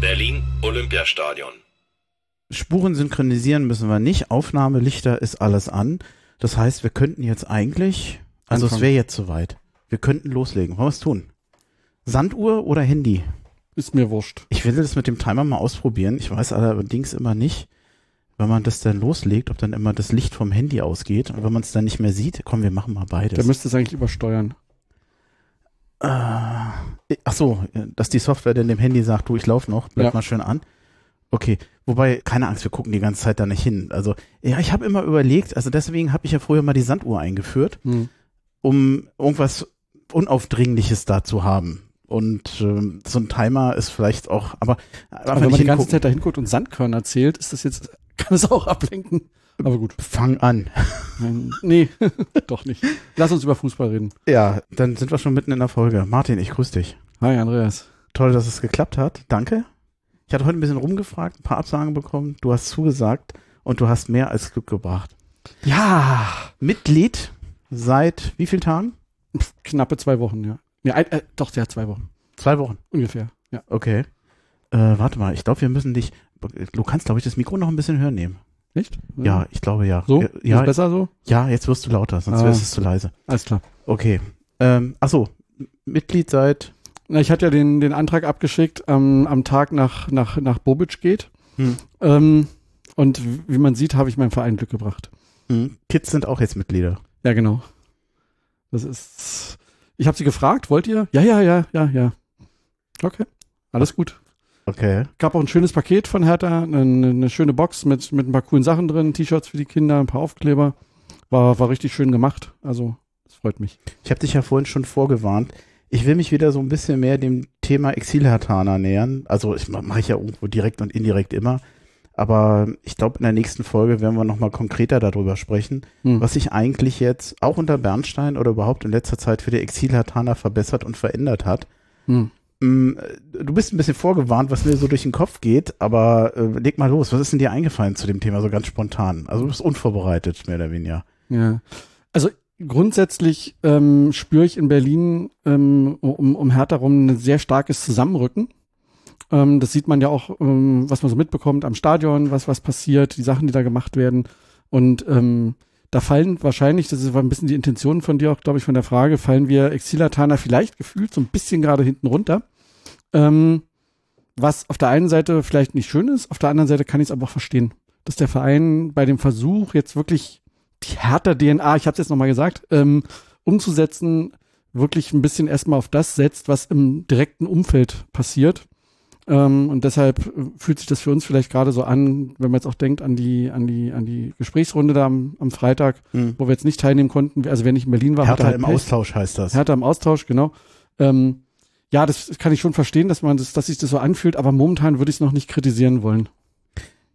Berlin Olympiastadion. Spuren synchronisieren müssen wir nicht. Aufnahmelichter ist alles an. Das heißt, wir könnten jetzt eigentlich, also es Anfangen. wäre jetzt soweit. Wir könnten loslegen. Wollen wir es tun? Sanduhr oder Handy? Ist mir wurscht. Ich will das mit dem Timer mal ausprobieren. Ich weiß allerdings immer nicht, wenn man das dann loslegt, ob dann immer das Licht vom Handy ausgeht. Und wenn man es dann nicht mehr sieht, komm, wir machen mal beides. müsste es eigentlich übersteuern. Äh, ach so, dass die Software dann dem Handy sagt, du, ich laufe noch, bleib Ja. mal schön an. Okay, wobei, keine Angst, wir gucken die ganze Zeit da nicht hin. Also, ja, ich habe immer überlegt, also deswegen habe ich ja früher mal die Sanduhr eingeführt, Hm. um irgendwas Unaufdringliches da zu haben. Und ähm, so ein Timer ist vielleicht auch, aber, Aber wenn man die ganze Zeit da hinguckt und Sandkörner zählt, ist das jetzt, kann es auch ablenken. Aber gut. fang an. Nee, doch nicht. Lass uns über Fußball reden. Ja, dann sind wir schon mitten in der Folge. Martin, ich grüße dich. Hi, Andreas. Toll, dass es geklappt hat. Danke. Ich hatte heute ein bisschen rumgefragt, ein paar Absagen bekommen. Du hast zugesagt und du hast mehr als Glück gebracht. Ja. Mitglied seit wie vielen Tagen? Knappe zwei Wochen, ja. ja ein, äh, doch, ja, zwei Wochen. Zwei Wochen. Ungefähr, ja. Okay. Äh, warte mal, ich glaube, wir müssen dich. Du kannst, glaube ich, das Mikro noch ein bisschen höher nehmen. Nicht? Ja, ich glaube ja. So? Ja, Ist ja, besser so? ja jetzt wirst du lauter, sonst Ah. wärst es zu leise. Alles klar. Okay. Ähm, achso, Mitglied seit. Na, ich hatte ja den, den Antrag abgeschickt ähm, am Tag nach, nach, nach Bobic geht. Hm. Ähm, und wie man sieht, habe ich meinem Verein Glück gebracht. Hm, Kids sind auch jetzt Mitglieder. Ja, genau. Das ist. Ich habe sie gefragt, wollt ihr? Ja, ja, ja, ja, ja. Okay. Alles gut. Okay. Gab auch ein schönes Paket von Hertha, eine, eine schöne Box mit, mit ein paar coolen Sachen drin, T-Shirts für die Kinder, ein paar Aufkleber. War, war richtig schön gemacht. Also, das freut mich. Ich habe dich ja vorhin schon vorgewarnt. Ich will mich wieder so ein bisschen mehr dem Thema Exilhartaner nähern. Also ich mache ich ja irgendwo direkt und indirekt immer. Aber ich glaube, in der nächsten Folge werden wir nochmal konkreter darüber sprechen, Hm. was sich eigentlich jetzt auch unter Bernstein oder überhaupt in letzter Zeit für die Exilhartaner verbessert und verändert hat. Hm. Mm, Du bist ein bisschen vorgewarnt, was mir so durch den Kopf geht, aber äh, leg mal los. Was ist denn dir eingefallen zu dem Thema so ganz spontan? Also du bist unvorbereitet, mehr oder weniger. Ja. Also grundsätzlich ähm, spüre ich in Berlin ähm, um, um Hertha rum ein sehr starkes Zusammenrücken. Ähm, das sieht man ja auch, ähm, was man so mitbekommt am Stadion, was, was passiert, die Sachen, die da gemacht werden. Und ähm, da fallen wahrscheinlich, das war ein bisschen die Intention von dir auch, glaube ich, von der Frage, fallen wir Exilataner vielleicht gefühlt so ein bisschen gerade hinten runter. Ähm, was auf der einen Seite vielleicht nicht schön ist, auf der anderen Seite kann ich es aber auch verstehen, dass der Verein bei dem Versuch jetzt wirklich die härter DNA, ich habe es jetzt nochmal gesagt, ähm, umzusetzen, wirklich ein bisschen erstmal auf das setzt, was im direkten Umfeld passiert. Ähm, und deshalb äh, fühlt sich das für uns vielleicht gerade so an, wenn man jetzt auch denkt an die, an die, an die Gesprächsrunde da am, am Freitag, Hm. wo wir jetzt nicht teilnehmen konnten, also wer nicht in Berlin war, Hertha halt im Pech. Austausch heißt das. Hertha im Austausch, genau. Ähm, ja, das kann ich schon verstehen, dass man das, dass sich das so anfühlt, aber momentan würde ich es noch nicht kritisieren wollen.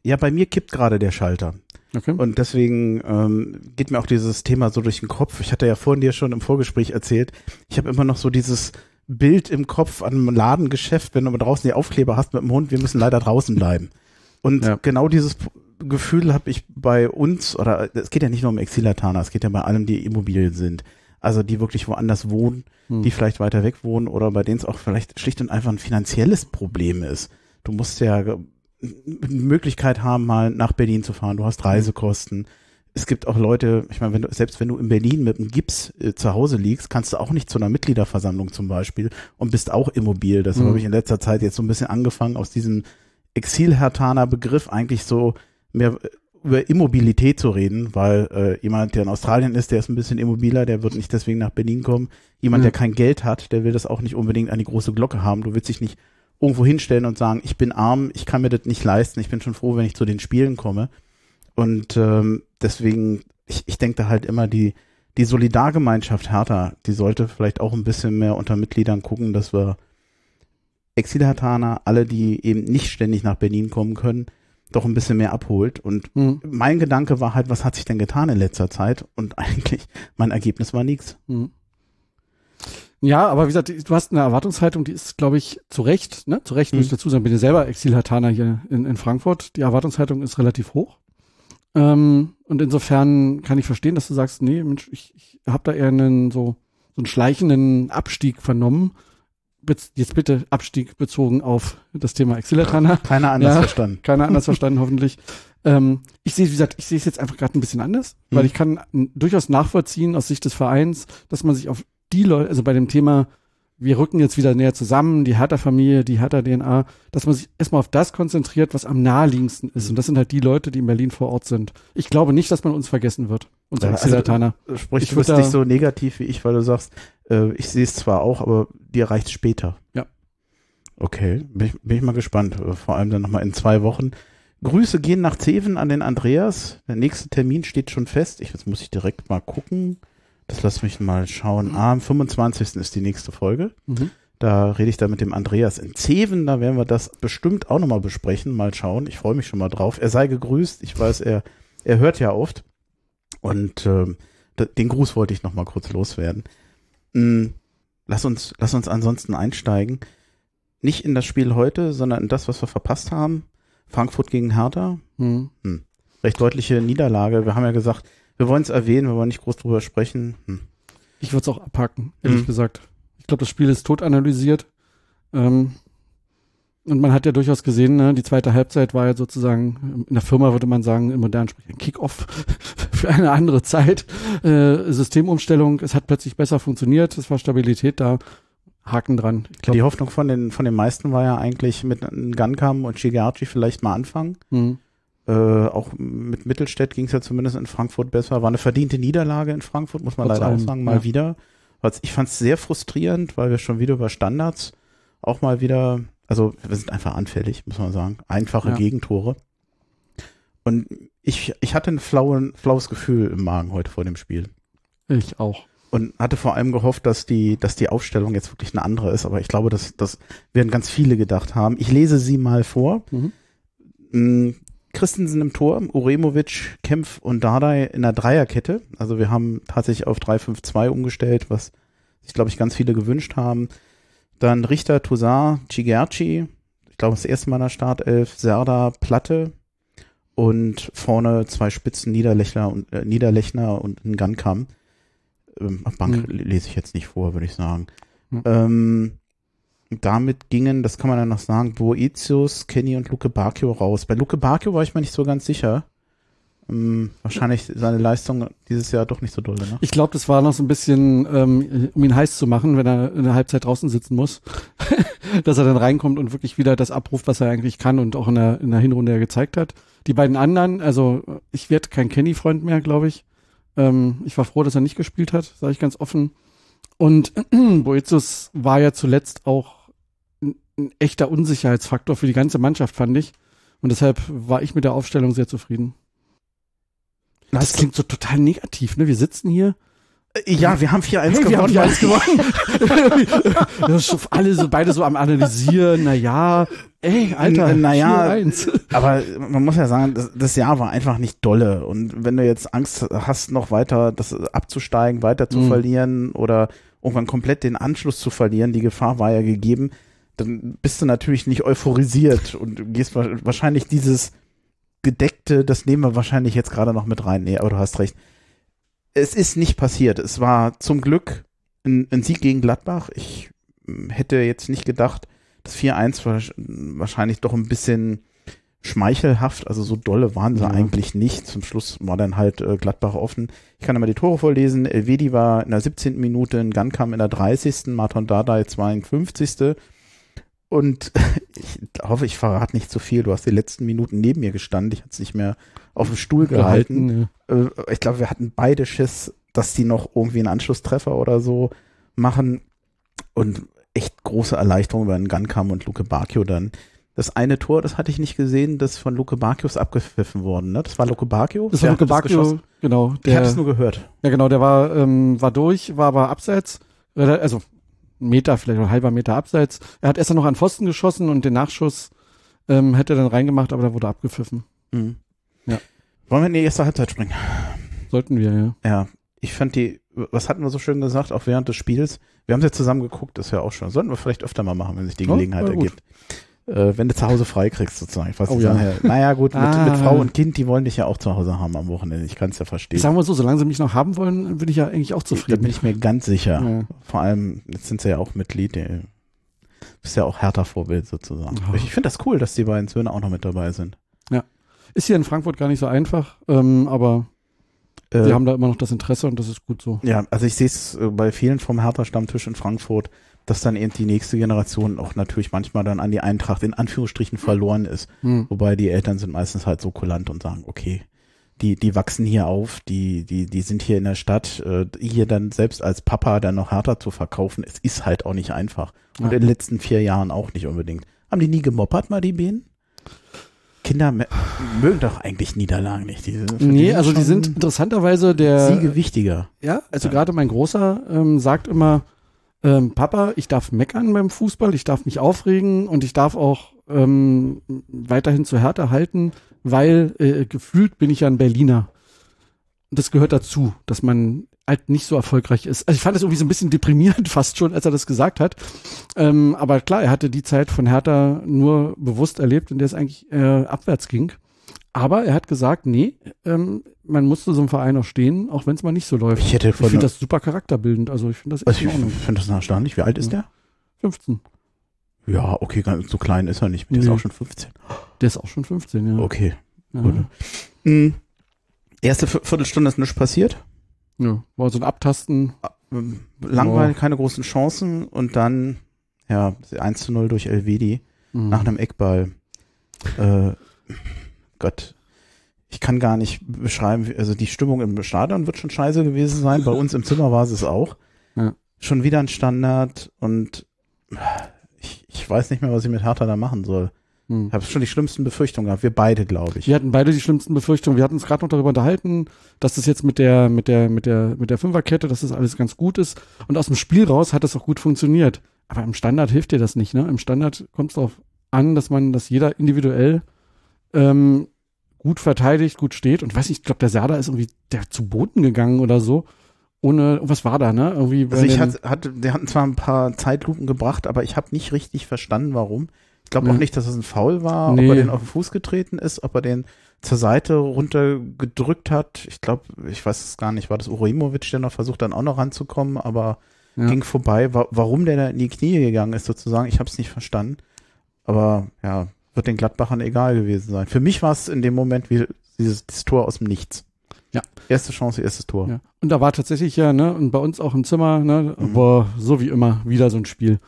Ja, bei mir kippt gerade der Schalter. Okay. Und deswegen ähm, geht mir auch dieses Thema so durch den Kopf. Ich hatte ja vorhin dir schon im Vorgespräch erzählt, ich habe immer noch so dieses Bild im Kopf an einem Ladengeschäft, wenn du mal draußen die Aufkleber hast mit dem Hund, wir müssen leider draußen bleiben. Und Ja. genau dieses Gefühl habe ich bei uns, oder es geht ja nicht nur um Exilataner, es geht ja bei allem, die Immobilien sind. Also die wirklich woanders wohnen, Hm. die vielleicht weiter weg wohnen oder bei denen es auch vielleicht schlicht und einfach ein finanzielles Problem ist. Du musst ja ge- eine Möglichkeit haben, mal nach Berlin zu fahren. Du hast Reisekosten. Es gibt auch Leute, ich meine, wenn du, selbst wenn du in Berlin mit einem Gips äh, zu Hause liegst, kannst du auch nicht zu einer Mitgliederversammlung zum Beispiel und bist auch immobil. Das Mhm. habe ich in letzter Zeit jetzt so ein bisschen angefangen, aus diesem Exilhertaner Begriff eigentlich so mehr äh, über Immobilität zu reden, weil äh, jemand, der in Australien ist, der ist ein bisschen immobiler, der wird nicht deswegen nach Berlin kommen. Jemand, Ja. der kein Geld hat, der will das auch nicht unbedingt an die große Glocke haben. Du willst dich nicht irgendwo hinstellen und sagen, ich bin arm, ich kann mir das nicht leisten, ich bin schon froh, wenn ich zu den Spielen komme. Und ähm, deswegen, ich, ich denke da halt immer, die, die Solidargemeinschaft Hertha, die sollte vielleicht auch ein bisschen mehr unter Mitgliedern gucken, dass wir Exilhartaner, alle, die eben nicht ständig nach Berlin kommen können, doch ein bisschen mehr abholt. Und Mhm. mein Gedanke war halt, was hat sich denn getan in letzter Zeit? Und eigentlich, mein Ergebnis war nichts. Mhm. Ja, aber wie gesagt, du hast eine Erwartungshaltung, die ist, glaube ich, zu Recht, ne? Zu Recht muss ich Mhm. dazu sagen, bin ja selber Exilhartaner hier in, in Frankfurt. Die Erwartungshaltung ist relativ hoch. Ähm, und insofern kann ich verstehen, dass du sagst, nee, Mensch, ich, ich habe da eher einen so, so einen schleichenden Abstieg vernommen. Bez- Jetzt bitte Abstieg bezogen auf das Thema Exilhartaner. Keiner anders Ja. verstanden. Keiner anders verstanden, hoffentlich. Ähm, ich sehe, wie gesagt, ich sehe es jetzt einfach gerade ein bisschen anders, weil Mhm. ich kann durchaus nachvollziehen aus Sicht des Vereins, dass man sich auf die Leute, also bei dem Thema, wir rücken jetzt wieder näher zusammen, die Hertha-Familie, die Hertha-DNA, dass man sich erstmal auf das konzentriert, was am naheliegendsten ist. Und das sind halt die Leute, die in Berlin vor Ort sind. Ich glaube nicht, dass man uns vergessen wird, unsere Ja, also- Exilataner. Sprich, Ich du bist nicht so negativ wie ich, weil du sagst, äh, ich sehe es zwar auch, aber dir reicht später. Ja. Okay, bin ich, bin ich mal gespannt. Äh, Vor allem dann nochmal in zwei Wochen. Grüße gehen nach Zeven an den Andreas. Der nächste Termin steht schon fest. Ich, jetzt muss ich direkt mal gucken. Das lass mich mal schauen. Ah, am 25. ist die nächste Folge. Mhm. Da rede ich da mit dem Andreas in Zeven. Da werden wir das bestimmt auch nochmal besprechen. Mal schauen. Ich freue mich schon mal drauf. Er sei gegrüßt. Ich weiß, er, er hört ja oft. Und da- den Gruß wollte ich nochmal kurz loswerden. Mm, lass uns, lass uns ansonsten einsteigen. Nicht in das Spiel heute, sondern in das, was wir verpasst haben. Frankfurt gegen Hertha. Mhm. Recht deutliche Niederlage. Wir haben ja gesagt, wir wollen es erwähnen, wir wollen nicht groß drüber sprechen. Hm. Ich würde es auch abhaken, ehrlich Mhm. gesagt. Ich glaube, das Spiel ist tot analysiert. Ähm, und man hat ja durchaus gesehen, ne, die zweite Halbzeit war ja sozusagen, in der Firma würde man sagen, im modernen Sprech ein Kick-Off für eine andere Zeit. Äh, Systemumstellung, es hat plötzlich besser funktioniert, es war Stabilität da. Haken dran. Ich Die glaub, Hoffnung von den, von den meisten war ja eigentlich mit Gankam und Shigeachi vielleicht mal anfangen. hm, Äh, auch mit Mittelstädt ging es ja zumindest in Frankfurt besser. War eine verdiente Niederlage in Frankfurt, muss man Trotz leider auch allem, sagen, mal ja. wieder. Ich fand es sehr frustrierend, weil wir schon wieder über Standards auch mal wieder, also wir sind einfach anfällig, muss man sagen. Einfache Ja. Gegentore. Und ich, ich hatte ein flauen, flaues Gefühl im Magen heute vor dem Spiel. ich auch. Und hatte vor allem gehofft, dass die, dass die Aufstellung jetzt wirklich eine andere ist. Aber ich glaube, dass das werden ganz viele gedacht haben. Ich lese sie mal vor. Mhm. Christensen im Tor, Uremovic, Kempf und Dardai in der Dreierkette. Also wir haben tatsächlich auf 3-5-2 umgestellt, was sich, glaube ich, ganz viele gewünscht haben. Dann Richter, Toussaint, Cigerci, ich glaube, das erste Mal in der Startelf, Serda, Platte und vorne zwei Spitzen, Niederlechner und, äh, Niederlechner und ein Gunkam. Ähm, auf Bank Mhm. lese ich jetzt nicht vor, würde ich sagen. Mhm. Ähm, damit gingen, das kann man dann noch sagen, Boetius, Kenny und Luke Bacchio raus. Bei Luke Bacchio war ich mir nicht so ganz sicher. Ähm, wahrscheinlich seine Leistung dieses Jahr doch nicht so dolle, ne? Ich glaube, das war noch so ein bisschen, ähm, um ihn heiß zu machen, wenn er in der Halbzeit draußen sitzen muss, dass er dann reinkommt und wirklich wieder das abruft, was er eigentlich kann und auch in der, in der Hinrunde ja gezeigt hat. Die beiden anderen, also ich werde kein Kenny-Freund mehr, glaube ich. Ähm, ich war froh, dass er nicht gespielt hat, sage ich ganz offen. Und Boetius war ja zuletzt auch ein, ein echter Unsicherheitsfaktor für die ganze Mannschaft, fand ich. Und deshalb war ich mit der Aufstellung sehr zufrieden. Das klingt so total negativ, ne? Wir sitzen hier Ja, wir haben 4-1 Hey, wir haben gewonnen. 4-1 gewonnen. das ist alle so, beide so am analysieren, na ja, ey, Alter, naja, 4-1. Aber man muss ja sagen, das, das Jahr war einfach nicht dolle. Und wenn du jetzt Angst hast, noch weiter das abzusteigen, weiter zu Mhm. verlieren oder irgendwann komplett den Anschluss zu verlieren, die Gefahr war ja gegeben, dann bist du natürlich nicht euphorisiert und du gehst wa- wahrscheinlich dieses gedeckte, das nehmen wir wahrscheinlich jetzt gerade noch mit rein. Nee, aber du hast recht. Es ist nicht passiert. Es war zum Glück ein, ein Sieg gegen Gladbach. Ich mm, hätte jetzt nicht gedacht, das 4-1 war wahrscheinlich doch ein bisschen schmeichelhaft, also so dolle waren sie Ja. eigentlich nicht. Zum Schluss war dann halt äh, Gladbach offen. Ich kann einmal die Tore vorlesen. Elvedi war in der 17. Minute, in Gankam in der 30., Martin Dardai 52. Und ich hoffe, ich verrate nicht zu viel. Du hast die letzten Minuten neben mir gestanden. Ich hatte es nicht mehr auf dem Stuhl gehalten. ja. Äh, ich glaube, wir hatten beide Schiss, dass die noch irgendwie einen Anschlusstreffer oder so machen. Und echt große Erleichterung über den Gunkam und Luke Bacchio dann. Das eine Tor, das hatte ich nicht gesehen, das von Luke Bacchio ist abgepfiffen worden, ne? Das war Luke Bacchio? Das Der war Luke geschossen? genau. Ich habe Der, es nur gehört. ja, genau, der war, ähm, war durch, war aber abseits. Rela- Also, Meter, vielleicht ein halber Meter abseits. Er hat erst noch an Pfosten geschossen und den Nachschuss ähm, hätte er dann reingemacht, aber da wurde abgepfiffen. Mhm. Ja. Wollen wir in die erste Halbzeit springen? Sollten wir, ja. Ja, ich fand die, was hatten wir so schön gesagt, auch während des Spiels? Wir haben es ja zusammen geguckt, das ist ja auch schon. Sollten wir vielleicht öfter mal machen, wenn sich die Gelegenheit ja, gut. Äh, wenn du zu Hause frei kriegst, sozusagen. Ich weiß Oh, ja. sagen, naja, gut, mit, Ah. mit Frau und Kind, die wollen dich ja auch zu Hause haben am Wochenende. Ich kann es ja verstehen. Sagen wir so, solange sie mich noch haben wollen, bin ich ja eigentlich auch Da zufrieden. bin ich mir ganz sicher. Ja. Vor allem, jetzt sind sie ja auch Mitglied. Du bist ja auch härter Vorbild sozusagen. Ja. Ich finde das cool, dass die beiden Söhne auch noch mit dabei sind. Ist hier in Frankfurt gar nicht so einfach, ähm, aber Äh, wir haben da immer noch das Interesse und das ist gut so. Ja, also ich sehe es äh, bei vielen vom Hertha-Stammtisch in Frankfurt, dass dann eben die nächste Generation auch natürlich manchmal dann an die Eintracht in Anführungsstrichen verloren ist. Hm. Wobei die Eltern sind meistens halt so kulant und sagen, okay, die, die wachsen hier auf, die, die, die sind hier in der Stadt, äh, hier dann selbst als Papa dann noch Hertha zu verkaufen, es ist halt auch nicht einfach. Und Ja. in den letzten vier Jahren auch nicht unbedingt. Haben die nie gemoppert, mal die Bienen? Kinder mögen doch eigentlich Niederlagen nicht. Die, für Nee, also die sind interessanterweise der. Siege wichtiger. Ja, also Ja. gerade mein Großer ähm, sagt immer, ähm, Papa, ich darf meckern beim Fußball, ich darf mich aufregen und ich darf auch ähm, weiterhin zu Härte halten, weil äh, gefühlt bin ich ja ein Berliner. Das gehört dazu, dass man halt nicht so erfolgreich ist. Also ich fand das irgendwie so ein bisschen deprimierend fast schon, als er das gesagt hat. Ähm, aber klar, er hatte die Zeit von Hertha nur bewusst erlebt, in der es eigentlich äh, abwärts ging. Aber er hat gesagt, nee, ähm, man muss zu so einem Verein auch stehen, auch wenn es mal nicht so läuft. Ich hätte Ich von finde das super charakterbildend. Also ich finde das Also ich finde das erstaunlich. Wie alt ist Ja. der? 15. Ja, okay, ganz so klein ist er nicht. Der ist Nee. auch schon 15. Der ist auch schon 15, ja. Okay. ja. Mhm. Erste Viertel- Viertelstunde ist nichts passiert. ja. War so ein Abtasten. Ähm, Langweilig, keine großen Chancen und dann, ja, 1 zu 0 durch Elvedi Mhm. nach einem Eckball. Äh, Gott. Ich kann gar nicht beschreiben, also die Stimmung im Stadion wird schon scheiße gewesen sein. Bei uns im Zimmer war es auch. Ja. Schon wieder ein Standard und ich, ich weiß nicht mehr, was ich mit Hertha da machen soll. Ich habe schon die schlimmsten Befürchtungen gehabt. Wir beide, glaube ich. Wir hatten beide die schlimmsten Befürchtungen. Wir hatten uns gerade noch darüber unterhalten, dass das jetzt mit der, mit der, mit der, mit der Fünferkette, dass das alles ganz gut ist. Und aus dem Spiel raus hat das auch gut funktioniert. Aber im Standard hilft dir das nicht, ne? Im Standard kommt es darauf an, dass man, dass jeder individuell ähm, gut verteidigt, gut steht. Und weiß nicht, ich glaube, der Serda ist irgendwie, der zu Boden gegangen oder so. Ohne, was war da, ne? Irgendwie Also ich hatte, hatte, der hatten zwar ein paar Zeitlupen gebracht, aber ich habe nicht richtig verstanden, warum. Ich glaube auch nicht, dass es ein Foul war, Nee. ob er den auf den Fuß getreten ist, ob er den zur Seite runtergedrückt hat. Ich glaube, ich weiß es gar nicht, war das Uremovic, der noch versucht, dann auch noch ranzukommen, aber Ja. ging vorbei. Wa warum der da in die Knie gegangen ist, sozusagen, ich habe es nicht verstanden. Aber ja, wird den Gladbachern egal gewesen sein. Für mich war es in dem Moment wie dieses, dieses Tor aus dem Nichts. Ja. Erste Chance, erstes Tor. Ja. Und da war tatsächlich ja, ne, und bei uns auch im Zimmer, ne, Mhm. boah, so wie immer, wieder so ein Spiel.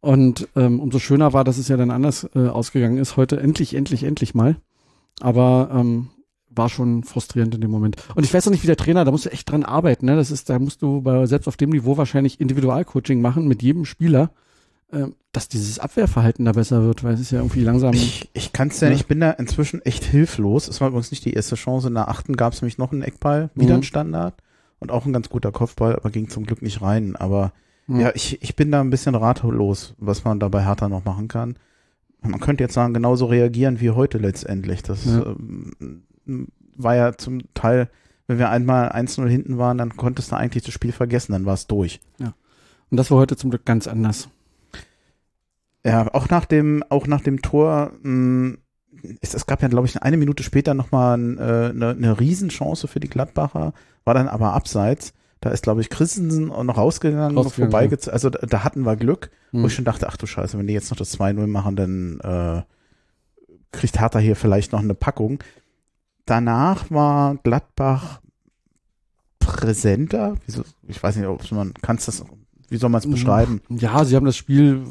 Und ähm, umso schöner war, dass es ja dann anders äh, ausgegangen ist. Heute endlich, endlich, endlich mal. Aber ähm, war schon frustrierend in dem Moment. Und ich weiß auch nicht, wie der Trainer, da musst du echt dran arbeiten. Ne? Das ist, da musst du bei, selbst auf dem Niveau wahrscheinlich Individualcoaching machen mit jedem Spieler, dass dieses Abwehrverhalten da besser wird, weil es ist ja irgendwie langsam. Ich, ich kann es ja, Ja. ich bin da inzwischen echt hilflos. Es war übrigens nicht die erste Chance. In der achten gab es nämlich noch einen Eckball, wieder Mhm. ein Standard und auch ein ganz guter Kopfball, aber ging zum Glück nicht rein. Aber Mhm. ja, ich, ich bin da ein bisschen ratlos, was man da bei Hertha noch machen kann. Man könnte jetzt sagen, genauso reagieren wie heute letztendlich. Das Ja. ähm, war ja zum Teil, wenn wir einmal 1-0 hinten waren, dann konntest du eigentlich das Spiel vergessen, dann war es durch. Und das war heute zum Glück ganz anders. Ja, auch nach dem, auch nach dem Tor, mh, es, es gab ja, glaube ich, eine Minute später nochmal äh, eine, eine Riesenchance für die Gladbacher, war dann aber abseits. Da ist, glaube ich, Christensen noch rausgegangen, noch Rausgegangen, vorbeigezogen. Also da, da hatten wir Glück, wo Mhm. ich schon dachte, ach du Scheiße, wenn die jetzt noch das 2-0 machen, dann äh, kriegt Hertha hier vielleicht noch eine Packung. Danach war Gladbach präsenter. Wieso, ich weiß nicht, ob man, kannst das, wie soll man es Mhm. beschreiben? Ja, sie haben das Spiel,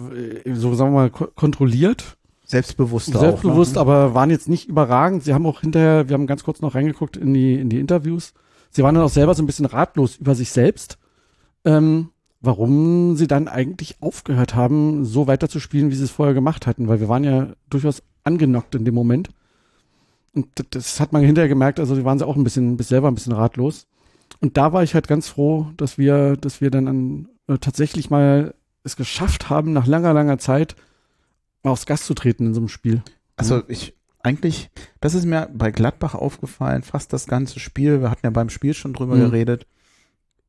äh, so sagen wir mal, ko kontrolliert. Selbstbewusster Selbstbewusst, auch, ne? aber waren jetzt nicht überragend. Sie haben auch hinterher, wir haben ganz kurz noch reingeguckt in die, in die Interviews. Sie waren dann auch selber so ein bisschen ratlos über sich selbst, ähm, warum sie dann eigentlich aufgehört haben, so weiterzuspielen, wie sie es vorher gemacht hatten, weil wir waren ja durchaus angenockt in dem Moment. Und das hat man hinterher gemerkt, also die waren sie auch ein bisschen, bis selber ein bisschen ratlos. Und da war ich halt ganz froh, dass wir, dass wir dann an, äh, tatsächlich mal es geschafft haben, nach langer, langer Zeit mal aufs Gas zu treten in so einem Spiel. Also ich eigentlich, das ist mir bei Gladbach aufgefallen, fast das ganze Spiel. Wir hatten ja beim Spiel schon drüber Mhm. geredet.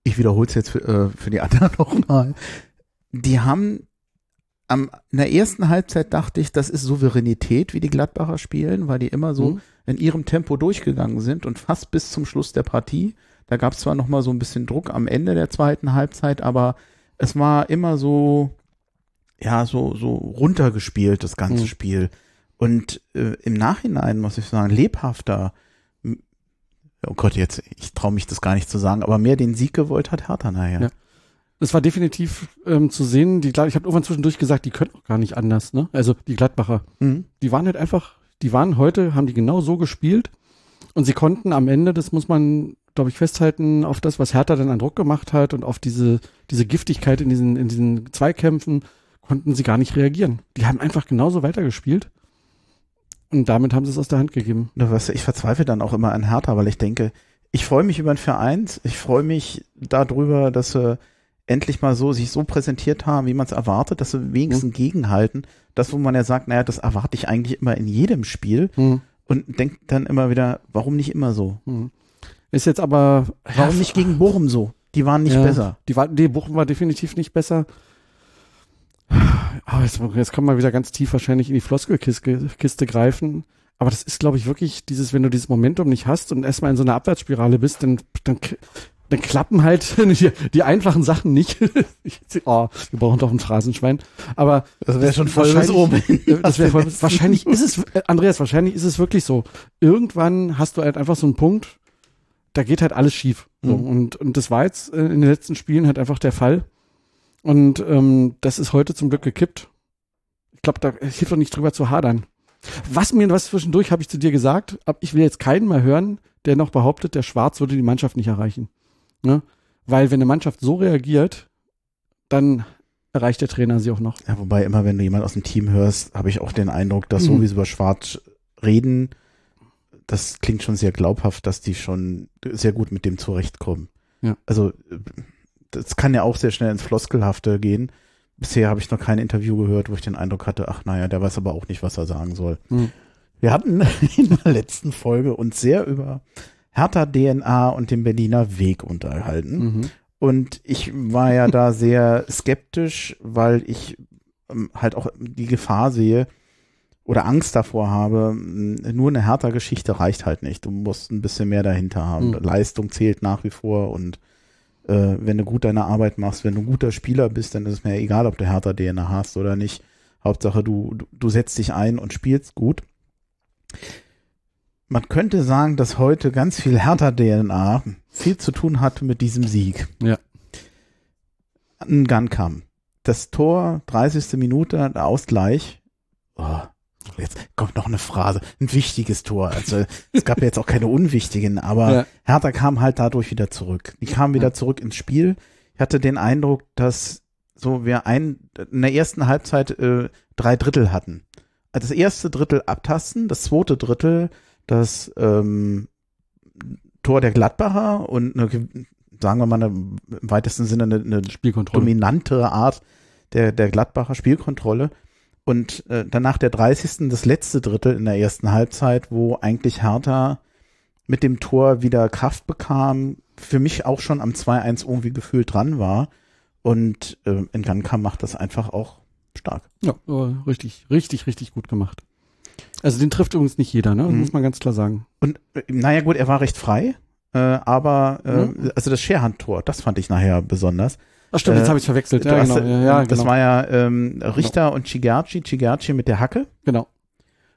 Ich wiederhole es jetzt für, äh, für die anderen nochmal. Die haben am, in der ersten Halbzeit dachte ich, das ist Souveränität, wie die Gladbacher spielen, weil die immer so Mhm. in ihrem Tempo durchgegangen sind und fast bis zum Schluss der Partie. Da gab es zwar noch mal so ein bisschen Druck am Ende der zweiten Halbzeit, aber es war immer so, ja, so, so runtergespielt, das ganze Mhm. Spiel. Und äh, im Nachhinein, muss ich sagen, lebhafter, oh Gott, jetzt, ich traue mich das gar nicht zu sagen, aber mehr den Sieg gewollt hat Hertha nachher. Ja. Es war definitiv ähm, zu sehen, die, ich habe irgendwann zwischendurch gesagt, die können auch gar nicht anders, ne? Also die Gladbacher. Mhm. Die waren halt einfach, die waren heute, haben die genau so gespielt und sie konnten am Ende, das muss man, glaube ich, festhalten, auf das, was Hertha dann an Druck gemacht hat und auf diese, diese Giftigkeit in diesen, in diesen Zweikämpfen, konnten sie gar nicht reagieren. Die haben einfach genauso weitergespielt und damit haben sie es aus der Hand gegeben. Na, was, ich verzweifle dann auch immer an Hertha, weil ich denke, ich freue mich über den Verein, ich freue mich darüber, dass sie endlich mal so sich so präsentiert haben, wie man es erwartet, dass sie wenigstens gegenhalten. Das, wo man ja sagt, naja, das erwarte ich eigentlich immer in jedem Spiel Hm. Und denkt dann immer wieder, warum nicht immer so? Hm. Ist jetzt aber Warum nicht gegen Bochum so? Die waren nicht Ja. besser. Die war, nee, Bochum war definitiv nicht besser. Aber jetzt, jetzt kann man wieder ganz tief wahrscheinlich in die Floskelkiste Kiste greifen. Aber das ist, glaube ich, wirklich dieses, wenn du dieses Momentum nicht hast und erstmal in so einer Abwärtsspirale bist, dann, dann, dann klappen halt die, die einfachen Sachen nicht. Ich- oh, wir brauchen doch ein Phrasenschwein. Aber Das wäre schon voll bis oben das wäre voll, wahrscheinlich ist es, äh, Andreas, wahrscheinlich ist es wirklich so. Irgendwann hast du halt einfach so einen Punkt, da geht halt alles schief. So. Mhm. Und, und das war jetzt äh, in den letzten Spielen halt einfach der Fall. Und ähm, das ist heute zum Glück gekippt. Ich glaube, da hilft doch nicht drüber zu hadern. Was mir, was zwischendurch habe ich zu dir gesagt, ich will jetzt keinen mal hören, der noch behauptet, der Schwarz würde die Mannschaft nicht erreichen. Ne? Weil wenn eine Mannschaft so reagiert, dann erreicht der Trainer sie auch noch. Ja, wobei immer, wenn du jemand aus dem Team hörst, habe ich auch den Eindruck, dass Mhm. so wie sie über Schwarz reden, das klingt schon sehr glaubhaft, dass die schon sehr gut mit dem zurechtkommen. Ja. Also das kann ja auch sehr schnell ins Floskelhafte gehen. Bisher habe ich noch kein Interview gehört, wo ich den Eindruck hatte, ach naja, der weiß aber auch nicht, was er sagen soll. Mhm. Wir hatten in der letzten Folge uns sehr über Hertha DNA und den Berliner Weg unterhalten. Mhm. Und ich war ja da sehr skeptisch, weil ich ähm, halt auch die Gefahr sehe oder Angst davor habe, nur eine härter Geschichte reicht halt nicht. Du musst ein bisschen mehr dahinter haben. Mhm. Leistung zählt nach wie vor und äh, wenn du gut deine Arbeit machst, wenn du ein guter Spieler bist, dann ist es mir egal, ob du härter DNA hast oder nicht. Hauptsache, du, du, du setzt dich ein und spielst gut. Man könnte sagen, dass heute ganz viel härter DNA viel zu tun hat mit diesem Sieg. Ja. Ein Gunkamp. Das Tor, 30. Minute, der Ausgleich. Oh, jetzt kommt noch eine Phrase. Ein wichtiges Tor. Also es gab ja jetzt auch keine unwichtigen, aber Ja. Hertha kam halt dadurch wieder zurück. Die kamen wieder zurück ins Spiel. Ich hatte den Eindruck, dass so wir ein, in der ersten Halbzeit äh, drei Drittel hatten. Also das erste Drittel abtasten, das zweite Drittel das ähm, Tor der Gladbacher und eine, ge- sagen wir mal eine, im weitesten Sinne eine, eine Spielkontrolle. dominante Art der, der Gladbacher Spielkontrolle. Und äh, danach der 30. das letzte Drittel in der ersten Halbzeit, wo eigentlich Hertha mit dem Tor wieder Kraft bekam, für mich auch schon am 2-1 irgendwie gefühlt dran war. Und äh, Nganka macht das einfach auch stark. Ja, aber richtig, richtig, richtig gut gemacht. Also den trifft übrigens nicht jeder, ne? Mhm. Muss man ganz klar sagen. Und äh, naja gut, er war recht frei, äh, aber äh, Mhm. also das Scherhand-Tor, das fand ich nachher besonders. Ach stimmt, Äh, jetzt habe ich verwechselt. Ja, hast, genau. äh, Ja, ja, Das genau. war ja ähm, Richter und Chigarchi, Chigarchi mit der Hacke. genau.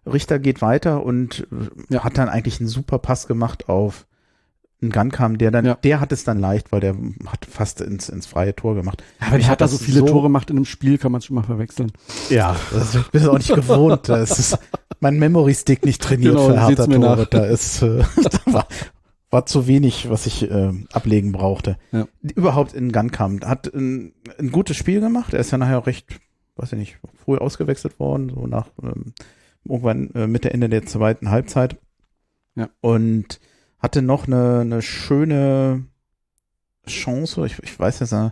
Richter geht weiter und äh, Ja. hat dann eigentlich einen super Pass gemacht auf einen Gunkam, der dann, Ja. der hat es dann leicht, weil der hat fast ins, ins freie Tor gemacht. Aber Mich die hat da so viele Tore gemacht in einem Spiel, kann man schon mal verwechseln. Ja, das ist, ich auch nicht gewohnt. Das ist mein Memory Stick nicht trainiert Genau, für mir Tore. Da ist, äh, da war, war zu wenig, was ich ähm, ablegen brauchte. Ja. Überhaupt in Gunkam. Hat ein, ein gutes Spiel gemacht. Er ist ja nachher recht, weiß ich nicht, früh ausgewechselt worden, so nach ähm, irgendwann äh, Mitte, Ende der zweiten Halbzeit. Ja. Und hatte noch eine, eine schöne Chance. Ich, ich weiß jetzt, äh,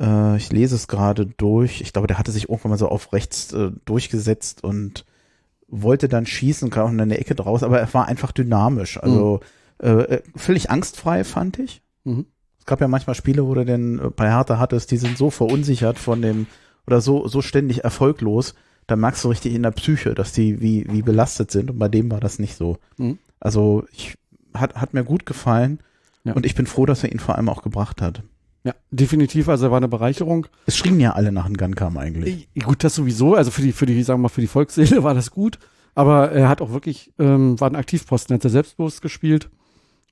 Äh, ich lese es gerade durch. Ich glaube, der hatte sich irgendwann mal so auf rechts äh, durchgesetzt und wollte dann schießen, kam in der Ecke draus, aber er war einfach dynamisch. Also äh, äh, völlig angstfrei, fand ich. Mhm. Es gab ja manchmal Spiele, wo du denn äh, bei Hertha hattest, die sind so verunsichert von dem oder so, so ständig erfolglos, da merkst du richtig in der Psyche, dass die wie, wie belastet sind und bei dem war das nicht so. Mhm. Also ich, hat, hat mir gut gefallen Ja. und ich bin froh, dass er ihn vor allem auch gebracht hat. Ja, definitiv. Also er war eine Bereicherung. Es schrien ja alle nach dem Gunkam eigentlich. Gut, das sowieso. Also für die, für die, sagen wir mal, für die Volksseele war das gut. Aber er hat auch wirklich, ähm, war ein Aktivposten, hat sehr selbstbewusst gespielt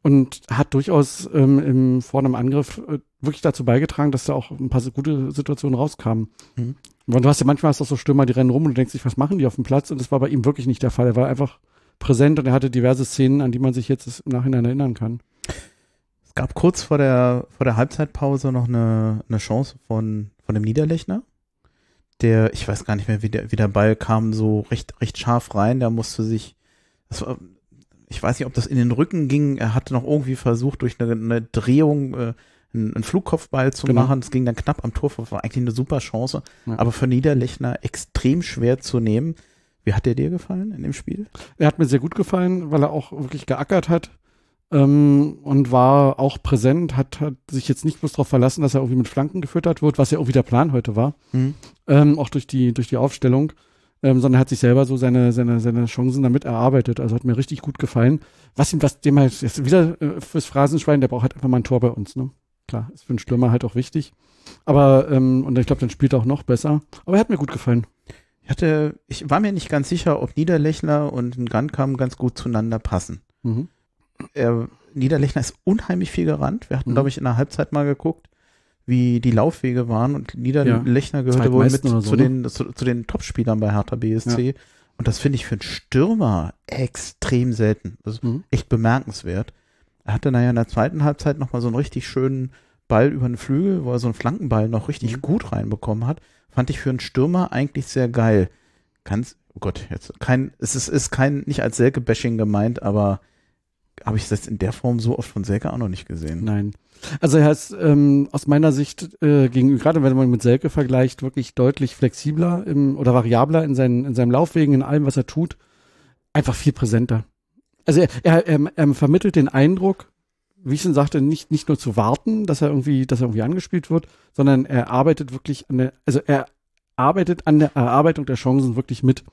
und hat durchaus ähm, im, vor einem Angriff äh, wirklich dazu beigetragen, dass da auch ein paar gute Situationen rauskamen. Mhm. Und du hast ja manchmal hast du auch so Stürmer, die rennen rum und du denkst dich, was machen die auf dem Platz? Und das war bei ihm wirklich nicht der Fall. Er war einfach präsent und er hatte diverse Szenen, an die man sich jetzt im Nachhinein erinnern kann. Gab kurz vor der, vor der Halbzeitpause noch eine, eine Chance von, von dem Niederlechner. Der, ich weiß gar nicht mehr, wie der, wie der Ball kam, so recht, recht scharf rein. Der musste sich, das war, ich weiß nicht, ob das in den Rücken ging. Er hatte noch irgendwie versucht, durch eine, eine Drehung äh, einen, einen Flugkopfball zu Genau. machen. Das ging dann knapp am Tor. War eigentlich eine super Chance. Ja. Aber für Niederlechner extrem schwer zu nehmen. Wie hat der dir gefallen in dem Spiel? Er hat mir sehr gut gefallen, weil er auch wirklich geackert hat ähm, und war auch präsent, hat, hat sich jetzt nicht bloß darauf verlassen, dass er irgendwie mit Flanken gefüttert wird, was ja irgendwie der Plan heute war, Mhm. ähm, auch durch die, durch die Aufstellung, ähm, sondern hat sich selber so seine, seine, seine Chancen damit erarbeitet. Also hat mir richtig gut gefallen. Was ihm, was dem halt jetzt wieder äh, fürs Phrasenschwein, der braucht halt einfach mal ein Tor bei uns, ne? Klar, ist für einen Stürmer halt auch wichtig. Aber, ähm, und ich glaube, dann spielt er auch noch besser. Aber er hat mir gut gefallen. Ich hatte, ich war mir nicht ganz sicher, ob Niederlechner und ein Gunkam ganz gut zueinander passen. Mhm. Er, Niederlechner ist unheimlich viel gerannt. Wir hatten, Mhm. glaube ich, in der Halbzeit mal geguckt, wie die Laufwege waren und Niederlechner gehörte wohl mit so, zu, ne? den, zu, zu den Topspielern bei Hertha BSC. Und das finde ich für einen Stürmer extrem selten. Das ist Mhm. echt bemerkenswert. Er hatte naja in der zweiten Halbzeit nochmal so einen richtig schönen Ball über den Flügel, wo er so einen Flankenball noch richtig Mhm. gut reinbekommen hat. Fand ich für einen Stürmer eigentlich sehr geil. Ganz, oh Gott, jetzt kein, es ist, ist kein, nicht als Selke-Bashing gemeint, aber habe ich das in der Form so oft von Selke auch noch nicht gesehen. Nein. Also er ist ähm, aus meiner Sicht äh, gegenüber, gerade wenn man mit Selke vergleicht, wirklich deutlich flexibler im, oder variabler in, seinen, in seinem Laufwegen, in allem, was er tut. Einfach viel präsenter. Also er, er, er, er vermittelt den Eindruck, wie ich schon sagte, nicht, nicht nur zu warten, dass er irgendwie, dass er irgendwie angespielt wird, sondern er arbeitet wirklich an der, also er arbeitet an der Erarbeitung der Chancen wirklich mit.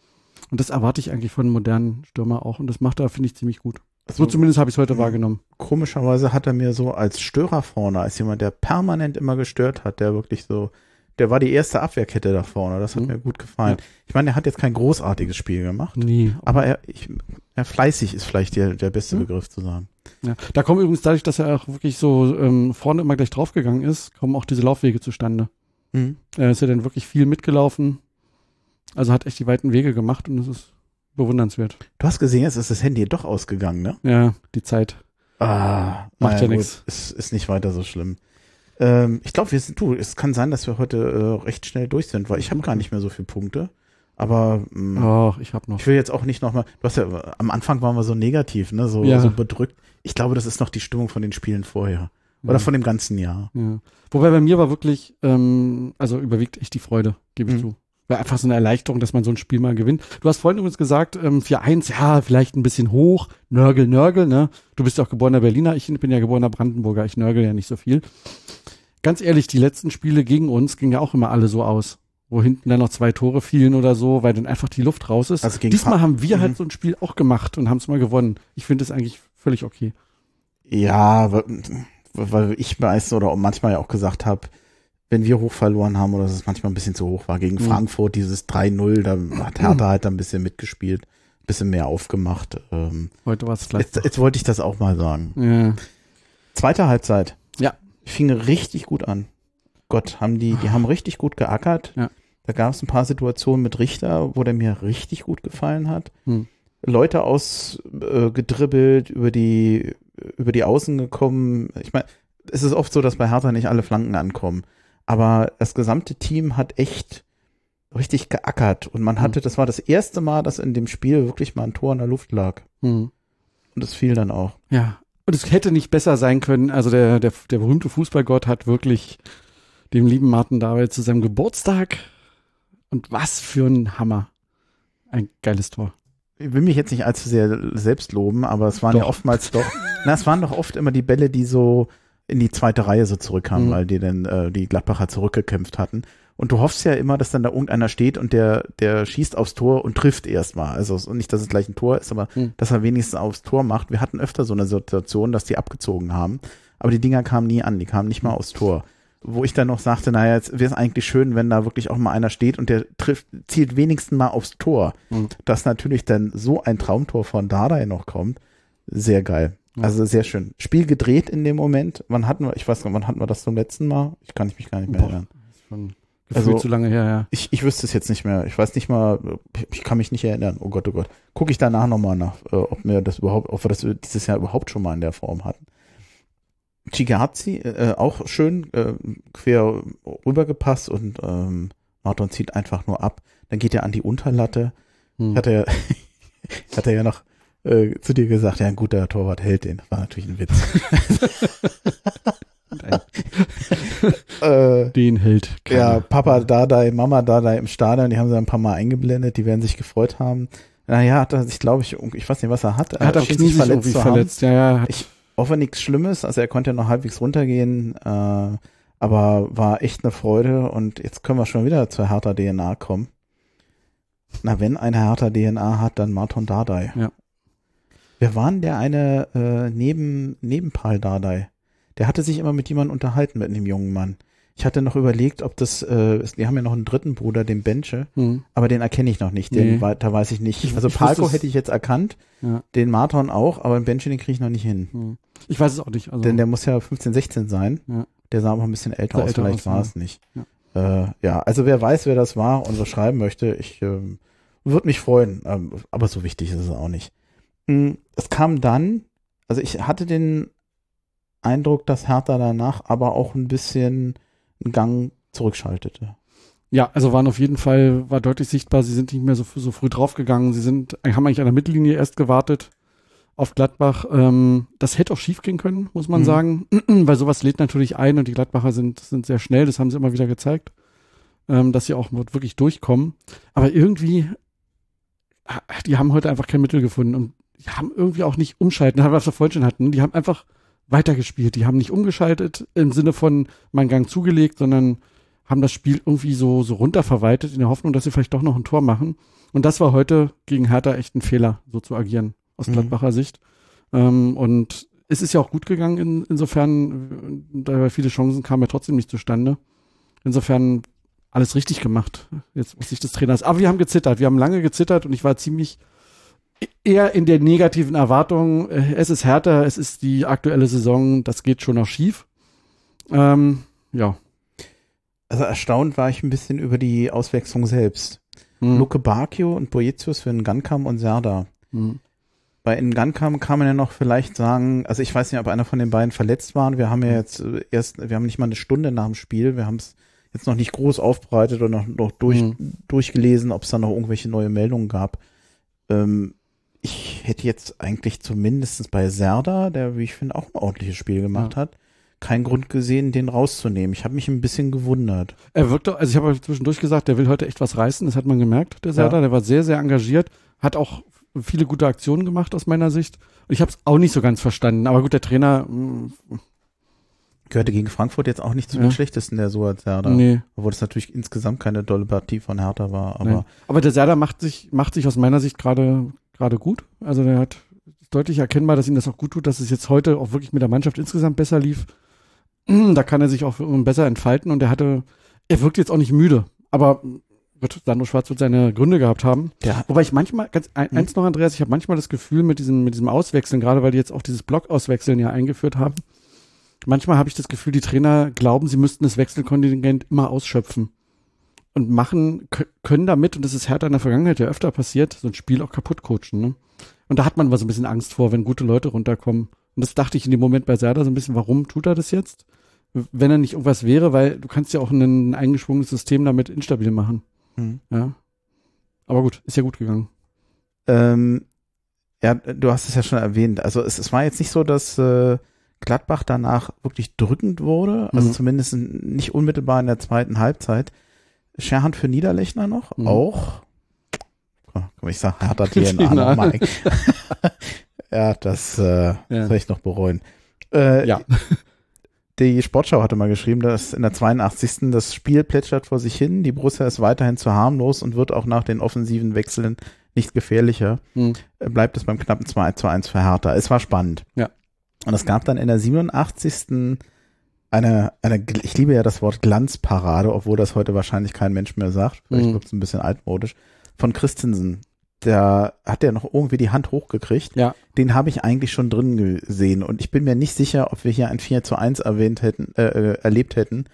Und das erwarte ich eigentlich von modernen Stürmer auch. Und das macht er, finde ich, ziemlich gut. So Also, zumindest habe ich es heute wahrgenommen. komischerweise hat er mir so als Störer vorne, als jemand, der permanent immer gestört hat, der wirklich so, der war die erste Abwehrkette da vorne. Das hat Mhm. mir gut gefallen. Ich meine, er hat jetzt kein großartiges Spiel gemacht, Nee, aber er, ich, er fleißig ist vielleicht der, der beste Mhm. Begriff zu sagen. Ja, da kommen übrigens dadurch, dass er auch wirklich so ähm, vorne immer gleich draufgegangen ist, kommen auch diese Laufwege zustande. Mhm. Er ist ja dann wirklich viel mitgelaufen, also hat echt die weiten Wege gemacht und das ist bewundernswert. Du hast gesehen, jetzt ist das Handy doch ausgegangen, ne? Ja, die Zeit. Ah, Macht ja nix. Ist, ist nicht weiter so schlimm. Ähm, ich glaube, wir sind, du, es kann sein, dass wir heute äh, recht schnell durch sind, weil ich habe gar nicht mehr so viele Punkte. Aber mh, Ach, ich hab noch. ich will jetzt auch nicht nochmal, du hast ja, am Anfang waren wir so negativ, ne, so, Ja. so bedrückt. Ich glaube, das ist noch die Stimmung von den Spielen vorher. Oder Ja. von dem ganzen Jahr. Ja. Wobei bei mir war wirklich, ähm, also überwiegt echt die Freude, gebe ich Mhm. zu. War einfach so eine Erleichterung, dass man so ein Spiel mal gewinnt. Du hast vorhin übrigens gesagt, ähm, 4-1, ja, vielleicht ein bisschen hoch, Nörgel, Nörgel, ne? Du bist ja auch geborener Berliner, ich bin ja geborener Brandenburger, ich nörgel ja nicht so viel. Ganz ehrlich, die letzten Spiele gegen uns gingen ja auch immer alle so aus. Wo hinten dann noch zwei Tore fielen oder so, weil dann einfach die Luft raus ist. Also Diesmal Fa- haben wir Mhm. halt so ein Spiel auch gemacht und haben es mal gewonnen. Ich finde es eigentlich völlig okay. Ja, weil, weil ich meist oder manchmal ja auch gesagt habe, wenn wir hoch verloren haben oder dass es manchmal ein bisschen zu hoch war. Gegen Mhm. Frankfurt dieses 3-0, da hat Hertha halt ein bisschen mitgespielt, ein bisschen mehr aufgemacht. Ähm, Heute war es gleich. jetzt, jetzt wollte ich das auch mal sagen. Ja. Zweite Halbzeit. Ja. Fing richtig gut an. Gott, haben die, die haben richtig gut geackert. Ja. Da gab es ein paar Situationen mit Richter, wo der mir richtig gut gefallen hat. Hm. Leute aus äh, über die, über die Außen gekommen. Ich meine, es ist oft so, dass bei Hertha nicht alle Flanken ankommen. Aber das gesamte Team hat echt richtig geackert. Und man hatte, das war das erste Mal, dass in dem Spiel wirklich mal ein Tor in der Luft lag. Hm. Und es fiel dann auch. Ja. Und es hätte nicht besser sein können. Also der, der, der berühmte Fußballgott hat wirklich dem lieben Martin David zu seinem Geburtstag. Und was für ein Hammer. Ein geiles Tor. Ich will mich jetzt nicht allzu sehr selbst loben, aber es waren Doch. ja oftmals doch, na, es waren doch oft immer die Bälle, die so in die zweite Reihe so zurückkamen, Mhm. weil die dann äh, die Gladbacher zurückgekämpft hatten. Und du hoffst ja immer, dass dann da irgendeiner steht und der, der schießt aufs Tor und trifft erstmal. Also nicht, dass es gleich ein Tor ist, aber Mhm. dass er wenigstens aufs Tor macht. Wir hatten öfter so eine Situation, dass die abgezogen haben, aber die Dinger kamen nie an, die kamen nicht mal aufs Tor. Wo ich dann noch sagte, naja, jetzt wäre es eigentlich schön, wenn da wirklich auch mal einer steht und der trifft, zielt wenigstens mal aufs Tor. Mhm. Dass natürlich dann so ein Traumtor von Dardai noch kommt, sehr geil. Ja. Also sehr schön. Spiel gedreht in dem Moment. Wann hatten wir, ich weiß gar nicht, wann hatten wir das zum letzten Mal? Ich kann mich gar nicht mehr Boah. erinnern. Schon Also- zu lange her, ja. Ich, ich wüsste es jetzt nicht mehr. Ich weiß nicht mal, ich kann mich nicht erinnern. Oh Gott, oh Gott. Gucke ich danach nochmal nach, äh, ob mir das überhaupt, ob wir das dieses Jahr überhaupt schon mal in der Form hatten. Chigazi, äh, auch schön äh, quer rübergepasst und ähm, Martin zieht einfach nur ab. Dann geht er an die Unterlatte. Hm. Hat er, hat er ja noch äh, zu dir gesagt, ja, ein guter Torwart hält den. War natürlich ein Witz. äh, Den hält ja, keiner. Papa Dadai, Mama Dadai im Stadion, die haben sie ein paar Mal eingeblendet, die werden sich gefreut haben. Naja, hat er sich, glaube ich, ich weiß nicht, was er hat. Er hat am schien Knie sich verletzt. Ja, ja. Ich hoffe nichts Schlimmes, also er konnte ja noch halbwegs runtergehen, äh, aber war echt eine Freude und jetzt können wir schon wieder zur Hertha DNA kommen. Na, wenn eine Hertha DNA hat, dann Martin Dardai. Ja. Wer war denn der eine äh, neben, neben Paul Dardai? Der hatte sich immer mit jemandem unterhalten, mit einem jungen Mann. Ich hatte noch überlegt, ob das, äh, die haben ja noch einen dritten Bruder, den Benche, hm. aber den erkenne ich noch nicht. Den Nee. da weiß ich nicht. Ich- also ich Palko hätte ich jetzt erkannt, Ja. den Marton auch, aber den Benche, den kriege ich noch nicht hin. Hm. Ich weiß es auch nicht. Also, Denn der muss ja 15, 16 sein. Ja. Der sah aber ein bisschen älter aus, älter vielleicht aus, war ja. es nicht. Ja. Äh, ja, also wer weiß, wer das war und was schreiben möchte, ich ähm, würde mich freuen, ähm, aber so wichtig ist es auch nicht. Mm, Es kam dann, also ich hatte den Eindruck, dass Hertha danach aber auch ein bisschen einen Gang zurückschaltete. Ja, also waren auf jeden Fall, war deutlich sichtbar, sie sind nicht mehr so, so früh draufgegangen. Sie sind, haben eigentlich an der Mittellinie erst gewartet auf Gladbach. Ähm, das hätte auch schief gehen können, muss man Mhm. sagen, weil sowas lädt natürlich ein und die Gladbacher sind, sind sehr schnell, das haben sie immer wieder gezeigt, ähm, dass sie auch wirklich durchkommen. Aber irgendwie, die haben heute einfach kein Mittel gefunden und die haben irgendwie auch nicht umschalten, was wir vorhin schon hatten. Die haben einfach weitergespielt. Die haben nicht umgeschaltet im Sinne von mal einen Gang zugelegt, sondern haben das Spiel irgendwie so, so runterverwaltet in der Hoffnung, dass sie vielleicht doch noch ein Tor machen. Und das war heute gegen Hertha echt ein Fehler, so zu agieren, aus Mhm. Gladbacher Sicht. Ähm, und es ist ja auch gut gegangen, in, insofern, da viele Chancen kamen ja trotzdem nicht zustande. Insofern alles richtig gemacht, jetzt aus Sicht des Trainers. Aber wir haben gezittert, wir haben lange gezittert und ich war ziemlich eher in der negativen Erwartung, äh, es ist härter, es ist die aktuelle Saison, das geht schon noch schief. Ähm, ja. Also erstaunt war ich ein bisschen über die Auswechslung selbst. Hm. Luke Bacchio und Boetius für Ngankam und Serda. Hm. Bei Ngankam kann man ja noch vielleicht sagen, also ich weiß nicht, ob einer von den beiden verletzt war. Wir haben ja jetzt äh, erst, wir haben nicht mal eine Stunde nach dem Spiel, wir haben es jetzt noch nicht groß aufbereitet und noch, noch durch, Mhm. durchgelesen, ob es da noch irgendwelche neue Meldungen gab. Ähm, ich hätte jetzt eigentlich zumindestens bei Serda, der, wie ich finde, auch ein ordentliches Spiel gemacht Ja. hat, keinen Grund gesehen, den rauszunehmen. Ich habe mich ein bisschen gewundert. Er wirkte, also ich habe zwischendurch gesagt, der will heute echt was reißen, das hat man gemerkt, der Serda, der war sehr, sehr engagiert, hat auch viele gute Aktionen gemacht aus meiner Sicht. Ich habe es auch nicht so ganz verstanden, aber gut, der Trainer, mh, Gehörte gegen Frankfurt jetzt auch nicht zu Ja. den schlechtesten der Suat Serda. nee, Obwohl das natürlich insgesamt keine dolle Partie von Hertha war, aber. Aber der Serda macht sich, macht sich aus meiner Sicht gerade gerade gut. Also der hat deutlich erkennbar, dass ihm das auch gut tut, dass es jetzt heute auch wirklich mit der Mannschaft insgesamt besser lief. Da kann er sich auch besser entfalten und er hatte, er wirkt jetzt auch nicht müde. Aber wird Sandro Schwarz wird seine Gründe gehabt haben. der, Wobei ich manchmal, ganz Hm. eins noch, Andreas, ich habe manchmal das Gefühl mit diesem, mit diesem Auswechseln, gerade weil die jetzt auch dieses Block-Auswechseln ja eingeführt haben, manchmal habe ich das Gefühl, die Trainer glauben, sie müssten das Wechselkontingent immer ausschöpfen und machen, kö- können damit, und das ist härter in der Vergangenheit ja öfter passiert, so ein Spiel auch kaputt coachen. Ne? Und da hat man mal so ein bisschen Angst vor, wenn gute Leute runterkommen. Und das dachte ich in dem Moment bei Serda so ein bisschen, warum tut er das jetzt? Wenn er nicht irgendwas wäre, weil du kannst ja auch ein eingeschwungenes System damit instabil machen. Hm. Ja. Aber gut, ist ja gut gegangen. Ähm, ja, du hast es ja schon erwähnt. Also es, es war jetzt nicht so, dass äh, Gladbach danach wirklich drückend wurde, also Mhm. zumindest nicht unmittelbar in der zweiten Halbzeit. Scherhand für Niederlechner noch, Mhm. auch. Komm, ich sag, Hertha DNA DNA. nochmal. ja, das äh, Ja. soll ich noch bereuen. Äh, Ja. Die Sportschau hatte mal geschrieben, dass in der 82. das Spiel plätschert vor sich hin, die Borussia ist weiterhin zu harmlos und wird auch nach den offensiven Wechseln nicht gefährlicher. Hm. Äh, Bleibt es beim knappen 2 zu 1 für Hertha. Es war spannend. Ja. Und es gab dann in der 87. eine, eine, ich liebe ja das Wort Glanzparade, obwohl das heute wahrscheinlich kein Mensch mehr sagt. Vielleicht Mhm. wird es ein bisschen altmodisch. Von Christensen. Da hat er noch irgendwie die Hand hochgekriegt. Ja. Den habe ich eigentlich schon drin gesehen. Und ich bin mir nicht sicher, ob wir hier ein 4 zu 1 erwähnt hätten, äh, äh, erlebt hätten.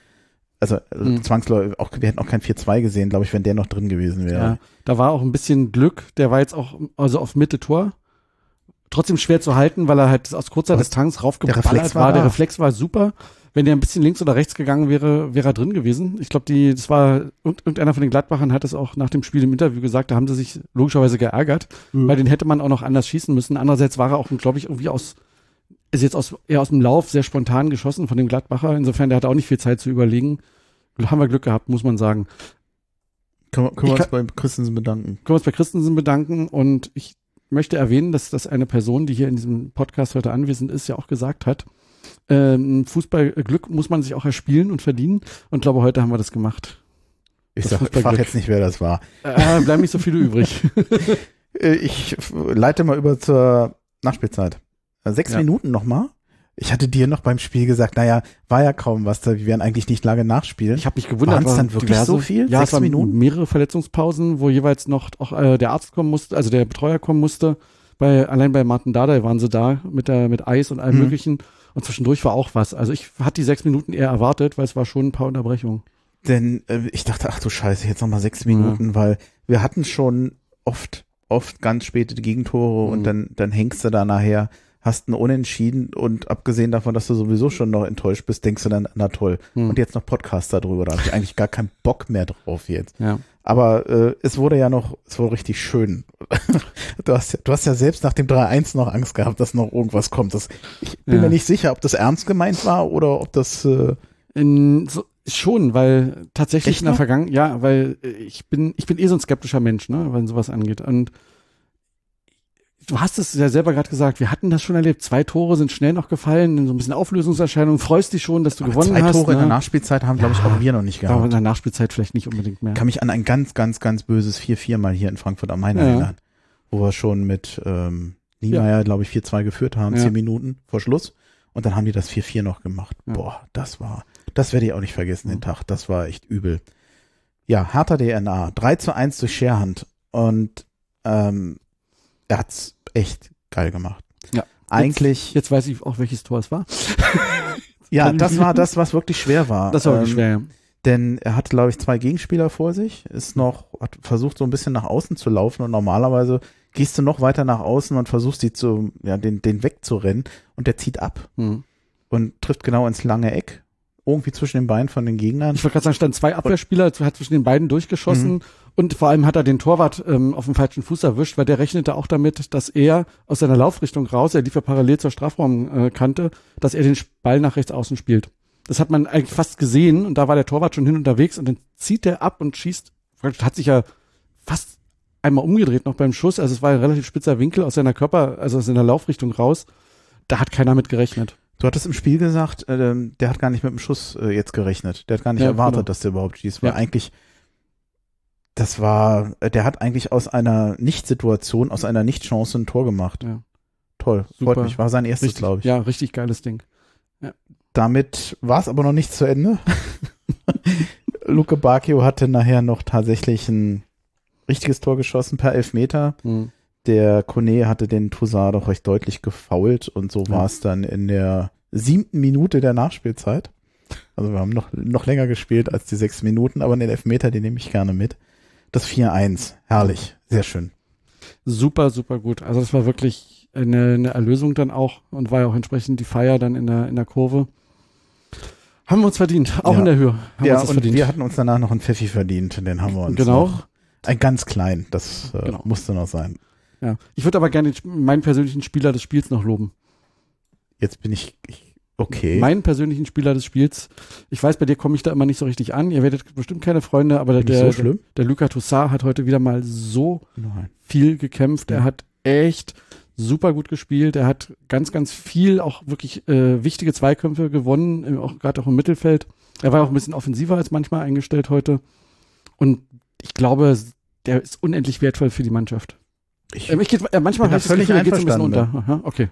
Also äh, Mhm. zwangsläufig, auch, wir hätten auch kein 4-2 gesehen, glaube ich, wenn der noch drin gewesen wäre. Ja, da war auch ein bisschen Glück. Der war jetzt auch also auf Mitte Tor. Trotzdem schwer zu halten, weil er halt aus kurzer Aber Distanz der raufgeballert Reflex war war. Der. Reflex war super. Wenn der ein bisschen links oder rechts gegangen wäre, wäre er drin gewesen. Ich glaube, die, das war, irgend- irgendeiner von den Gladbachern hat es auch nach dem Spiel im Interview gesagt, da haben sie sich logischerweise geärgert, Mhm. weil den hätte man auch noch anders schießen müssen. Andererseits war er auch, glaube ich, irgendwie aus, ist jetzt aus, eher aus dem Lauf sehr spontan geschossen von dem Gladbacher. Insofern, der hatte auch nicht viel Zeit zu überlegen. Haben wir Glück gehabt, muss man sagen. Können, wir- können wir uns bei Christensen bedanken. können wir uns bei Christensen bedanken und ich möchte erwähnen, dass das eine Person, die hier in diesem Podcast heute anwesend ist, ja auch gesagt hat, ähm, Fußballglück muss man sich auch erspielen und verdienen und glaube, heute haben wir das gemacht. Ich Das sag, frag jetzt nicht, wer das war. Äh, bleiben nicht so viele übrig. Äh, Ich leite mal über zur Nachspielzeit. Äh, Sechs Ja. Minuten nochmal. Ich hatte dir noch beim Spiel gesagt, naja, war ja kaum was, da wir werden eigentlich nicht lange nachspielen. Ich habe mich gewundert. Waren's war dann wirklich so viel? Ja, Sechs es waren Minuten? mehrere Verletzungspausen, wo jeweils noch auch äh, der Arzt kommen musste, also der Betreuer kommen musste. Bei, allein bei Martin Dardai waren sie da mit der mit Eis und allem Mhm. möglichen. Und zwischendurch war auch was. Also ich hatte die sechs Minuten eher erwartet, weil es war schon ein paar Unterbrechungen. Denn äh, ich dachte, ach du Scheiße, jetzt nochmal sechs Minuten, weil wir hatten schon oft, oft ganz späte Gegentore Mhm. und dann, dann hängst du da nachher, hast einen Unentschieden und abgesehen davon, dass du sowieso schon noch enttäuscht bist, denkst du dann, na toll. Mhm. Und jetzt noch Podcast darüber, da habe ich eigentlich gar keinen Bock mehr drauf jetzt. Ja. Aber äh, es wurde ja noch, es wurde richtig schön. du, hast, ja- du hast ja selbst nach dem 3-1 noch Angst gehabt, dass noch irgendwas kommt. Das, ich bin Ja. mir nicht sicher, ob das ernst gemeint war oder ob das äh, In, so, schon, weil tatsächlich Echt in der? Vergangenheit, ja, weil äh, ich bin, ich bin eh so ein skeptischer Mensch, ne, wenn sowas angeht. Und du hast es ja selber gerade gesagt, wir hatten das schon erlebt. Zwei Tore sind schnell noch gefallen, so ein bisschen Auflösungserscheinung. Freust dich schon, dass du aber gewonnen zwei hast. Tore in der ne? Nachspielzeit haben, glaube ich, auch wir noch nicht Aber in gehabt. der Nachspielzeit vielleicht nicht unbedingt mehr. Ich kann mich an ein ganz, ganz, ganz böses 4-4 mal hier in Frankfurt am Main Ja. erinnern, wo wir schon mit ähm, Niemeyer, glaube ich, 4-2 geführt haben, Ja. zehn Minuten vor Schluss. Und dann haben die das 4-4 noch gemacht. Ja. Boah, das war, das werde ich auch nicht vergessen, den. Tag. Das war echt übel. Ja, Hertha DNA, 3 zu 1 durch Scherhand. Und ähm, er hat's echt geil gemacht. Ja. Eigentlich, Jetzt weiß ich auch, welches Tor es war. ja, das war das, was wirklich schwer war. Das war wirklich Ähm, schwer. ja. Denn er hat, glaube ich, zwei Gegenspieler vor sich, ist noch, hat versucht so ein bisschen nach außen zu laufen und normalerweise gehst du noch weiter nach außen und versuchst die zu, ja, den, den wegzurennen und der zieht ab Hm. und trifft genau ins lange Eck, irgendwie zwischen den Beinen von den Gegnern. Ich wollte gerade sagen, standen zwei Abwehrspieler, hat zwischen den beiden durchgeschossen Mhm. und vor allem hat er den Torwart ähm, auf dem falschen Fuß erwischt, weil der rechnete auch damit, dass er aus seiner Laufrichtung raus, er lief ja parallel zur Strafraumkante, dass er den Ball nach rechts außen spielt. Das hat man eigentlich fast gesehen und da war der Torwart schon hin unterwegs und dann zieht er ab und schießt, hat sich ja fast einmal umgedreht noch beim Schuss, also es war ein relativ spitzer Winkel aus seiner Körper, also aus seiner Laufrichtung raus. Da hat keiner mit gerechnet. Du hattest im Spiel gesagt, ähm, der hat gar nicht mit dem Schuss äh, jetzt gerechnet. Der hat gar nicht Ja, erwartet, genau. dass der überhaupt schießt. Weil Ja. eigentlich, das war, äh, der hat eigentlich aus einer Nicht-Situation, aus einer Nicht-Chance ein Tor gemacht. Ja. Toll, Super. freut mich. War sein erstes, glaube ich. Ja, richtig geiles Ding. Damit war es aber noch nicht zu Ende. Luke Bacchio hatte nachher noch tatsächlich ein richtiges Tor geschossen per Elfmeter. Hm. Der Kone hatte den Toussaint doch recht deutlich gefoult und so war es dann in der siebten Minute der Nachspielzeit. Also wir haben noch, noch länger gespielt als die sechs Minuten, aber den Elfmeter, den nehme ich gerne mit. Das 4-1, herrlich, sehr schön. super, super gut. Also das war wirklich eine, eine Erlösung dann auch und war ja auch entsprechend die Feier dann in der, in der Kurve. Haben wir uns verdient, auch Ja. in der Höhe. Haben wir ja, und verdient. wir hatten uns danach noch einen Pfeffi verdient, den haben wir uns Genau. noch. Ein ganz klein, das äh, Genau. musste noch sein. Ja. Ich würde aber gerne den- meinen persönlichen Spieler des Spiels noch loben. Jetzt bin ich, ich Okay. Meinen persönlichen Spieler des Spiels. Ich weiß, bei dir komme ich da immer nicht so richtig an. Ihr werdet bestimmt keine Freunde, aber ich der, so der Luca Toussaint hat heute wieder mal so Nein. viel gekämpft. Er Ja. hat echt super gut gespielt. Er hat ganz, ganz viel auch wirklich äh, wichtige Zweikämpfe gewonnen, auch gerade auch im Mittelfeld. Er war auch ein bisschen offensiver als manchmal eingestellt heute. Und ich glaube, der ist unendlich wertvoll für die Mannschaft. Ich, Ähm, ich geht, äh, manchmal habe ich das völlig Gefühl, geht so ein bisschen unter. Aha, okay.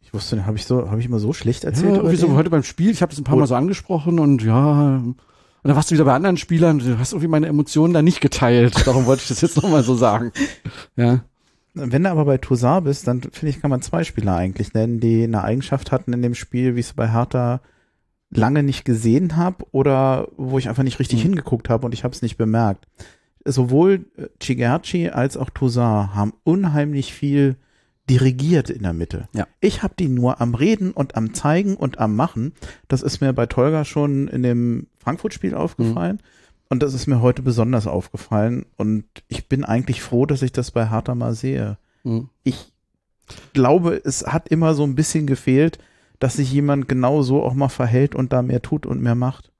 ich wusste, habe ich so, habe ich immer so schlecht Ja, erzählt? irgendwie so heute beim Spiel, ich habe das ein paar. Mal so angesprochen und ja, und dann warst du wieder bei anderen Spielern, du hast irgendwie meine Emotionen da nicht geteilt. Darum wollte ich das jetzt nochmal so sagen. Ja. Wenn du aber bei Toussaint bist, dann finde ich, kann man zwei Spieler eigentlich nennen, die eine Eigenschaft hatten in dem Spiel, wie ich es bei Hertha lange nicht gesehen habe oder wo ich einfach nicht richtig Mhm. hingeguckt habe und ich habe es nicht bemerkt. Sowohl äh, Chigerci als auch Toussaint haben unheimlich viel dirigiert in der Mitte. Ja. Ich habe die nur am Reden und am Zeigen und am Machen. Das ist mir bei Tolga schon in dem Frankfurt-Spiel aufgefallen. Und das ist mir heute besonders aufgefallen. Und ich bin eigentlich froh, dass ich das bei Hertha mal sehe. Mhm. Ich glaube, es hat immer so ein bisschen gefehlt, dass sich jemand genau so auch mal verhält und da mehr tut und mehr macht.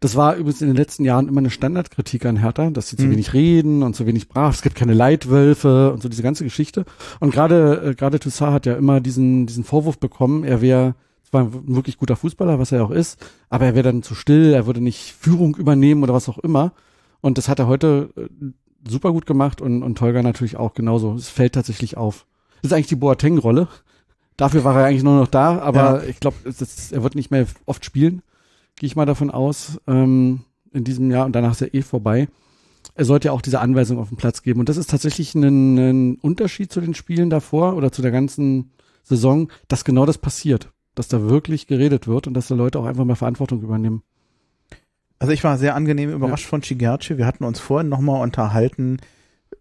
Das war übrigens in den letzten Jahren immer eine Standardkritik an Hertha, dass sie zu Mhm. wenig reden und zu wenig brav. Es gibt keine Leitwölfe und so diese ganze Geschichte. Und gerade äh, gerade Toussaint hat ja immer diesen diesen Vorwurf bekommen, er wäre zwar ein wirklich guter Fußballer, was er auch ist, aber er wäre dann zu still, er würde nicht Führung übernehmen oder was auch immer. Und das hat er heute äh, super gut gemacht und und Tolga natürlich auch genauso. Es fällt tatsächlich auf. Das ist eigentlich die Boateng-Rolle. Dafür war er eigentlich nur noch da, aber ich glaube, er wird nicht mehr oft spielen gehe ich mal davon aus, ähm, in diesem Jahr und danach ist er eh vorbei. Er sollte ja auch diese Anweisung auf den Platz geben. Und das ist tatsächlich ein, ein Unterschied zu den Spielen davor oder zu der ganzen Saison, dass genau das passiert. Dass da wirklich geredet wird und dass da Leute auch einfach mal Verantwortung übernehmen. Also ich war sehr angenehm überrascht von Chigerci. Wir hatten uns vorhin nochmal unterhalten,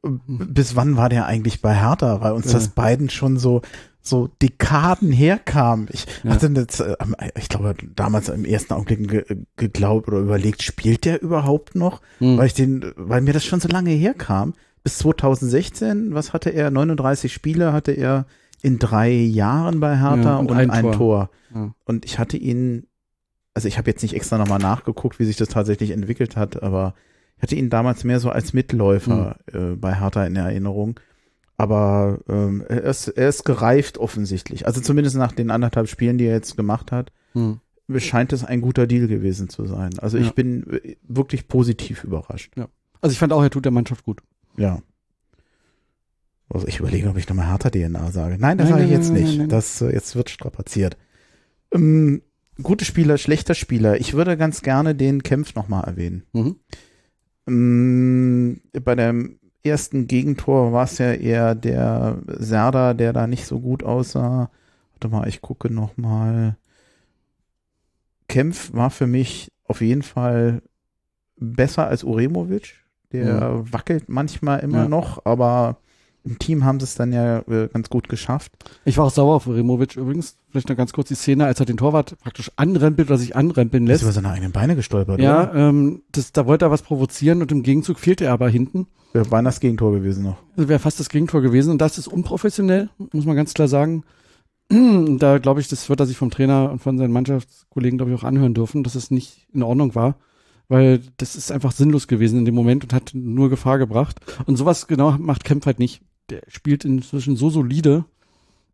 bis wann war der eigentlich bei Hertha, weil uns Ja. das beiden schon so so Dekaden herkam. Ich Ja. hatte jetzt, äh, ich glaube, damals im ersten Augenblick ge geglaubt oder überlegt, spielt der überhaupt noch? Hm. Weil ich den, weil mir das schon so lange herkam. Bis 2016, was hatte er? 39 Spiele hatte er in drei Jahren bei Hertha Ja, und, und ein, ein Tor. Tor. Ja. Und ich hatte ihn, also ich habe jetzt nicht extra nochmal nachgeguckt, wie sich das tatsächlich entwickelt hat, aber ich hatte ihn damals mehr so als Mitläufer Hm. äh, bei Hertha in Erinnerung. Aber ähm, er, ist, er ist gereift offensichtlich. Also zumindest nach den anderthalb Spielen, die er jetzt gemacht hat, Hm. scheint es ein guter Deal gewesen zu sein. Also ich Ja. bin äh, wirklich positiv überrascht. Also ich fand auch, er tut der Mannschaft gut. Ja. Also ich überlege, ob ich nochmal härter DNA sage. Nein, das sage ich jetzt nicht. nein, nein. Das äh, jetzt wird strapaziert. Ähm, gute Spieler, schlechter Spieler. Ich würde ganz gerne den Kempf nochmal erwähnen. Mhm. Ähm, bei dem ersten Gegentor war es ja eher der Serda, der da nicht so gut aussah. Warte mal, ich gucke nochmal. Kempf war für mich auf jeden Fall besser als Uremovic. Der wackelt manchmal immer Ja. noch, aber im Team haben sie es dann ja äh, ganz gut geschafft. Ich war auch sauer auf Removic übrigens. Vielleicht noch ganz kurz die Szene, als er den Torwart praktisch anrempelt oder sich anrempeln Er ist lässt. über seine eigenen Beine gestolpert, Ja, oder? ähm, das, da wollte er was provozieren und im Gegenzug fehlte er aber hinten. Wäre beinahe das Gegentor gewesen noch. Wäre fast das Gegentor gewesen und das ist unprofessionell, muss man ganz klar sagen. Da glaube ich, das wird er sich vom Trainer und von seinen Mannschaftskollegen, glaube ich, auch anhören dürfen, dass es nicht in Ordnung war, weil das ist einfach sinnlos gewesen in dem Moment und hat nur Gefahr gebracht. Und sowas genau macht Kempf halt nicht. Der spielt inzwischen so solide,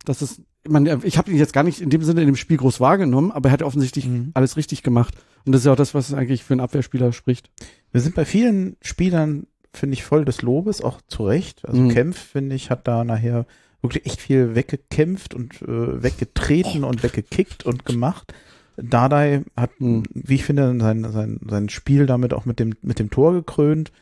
dass es, man, ich habe ihn jetzt gar nicht in dem Sinne in dem Spiel groß wahrgenommen, aber er hat offensichtlich Mhm. alles richtig gemacht. Und das ist ja auch das, was eigentlich für einen Abwehrspieler spricht. Wir sind bei vielen Spielern, finde ich, voll des Lobes, auch zu Recht. Also Mhm. Kempf, finde ich, hat da nachher wirklich echt viel weggekämpft und äh, weggetreten und weggekickt und gemacht. Dardai hat, Mhm. wie ich finde, sein, sein, sein Spiel damit auch mit dem, mit dem Tor gekrönt.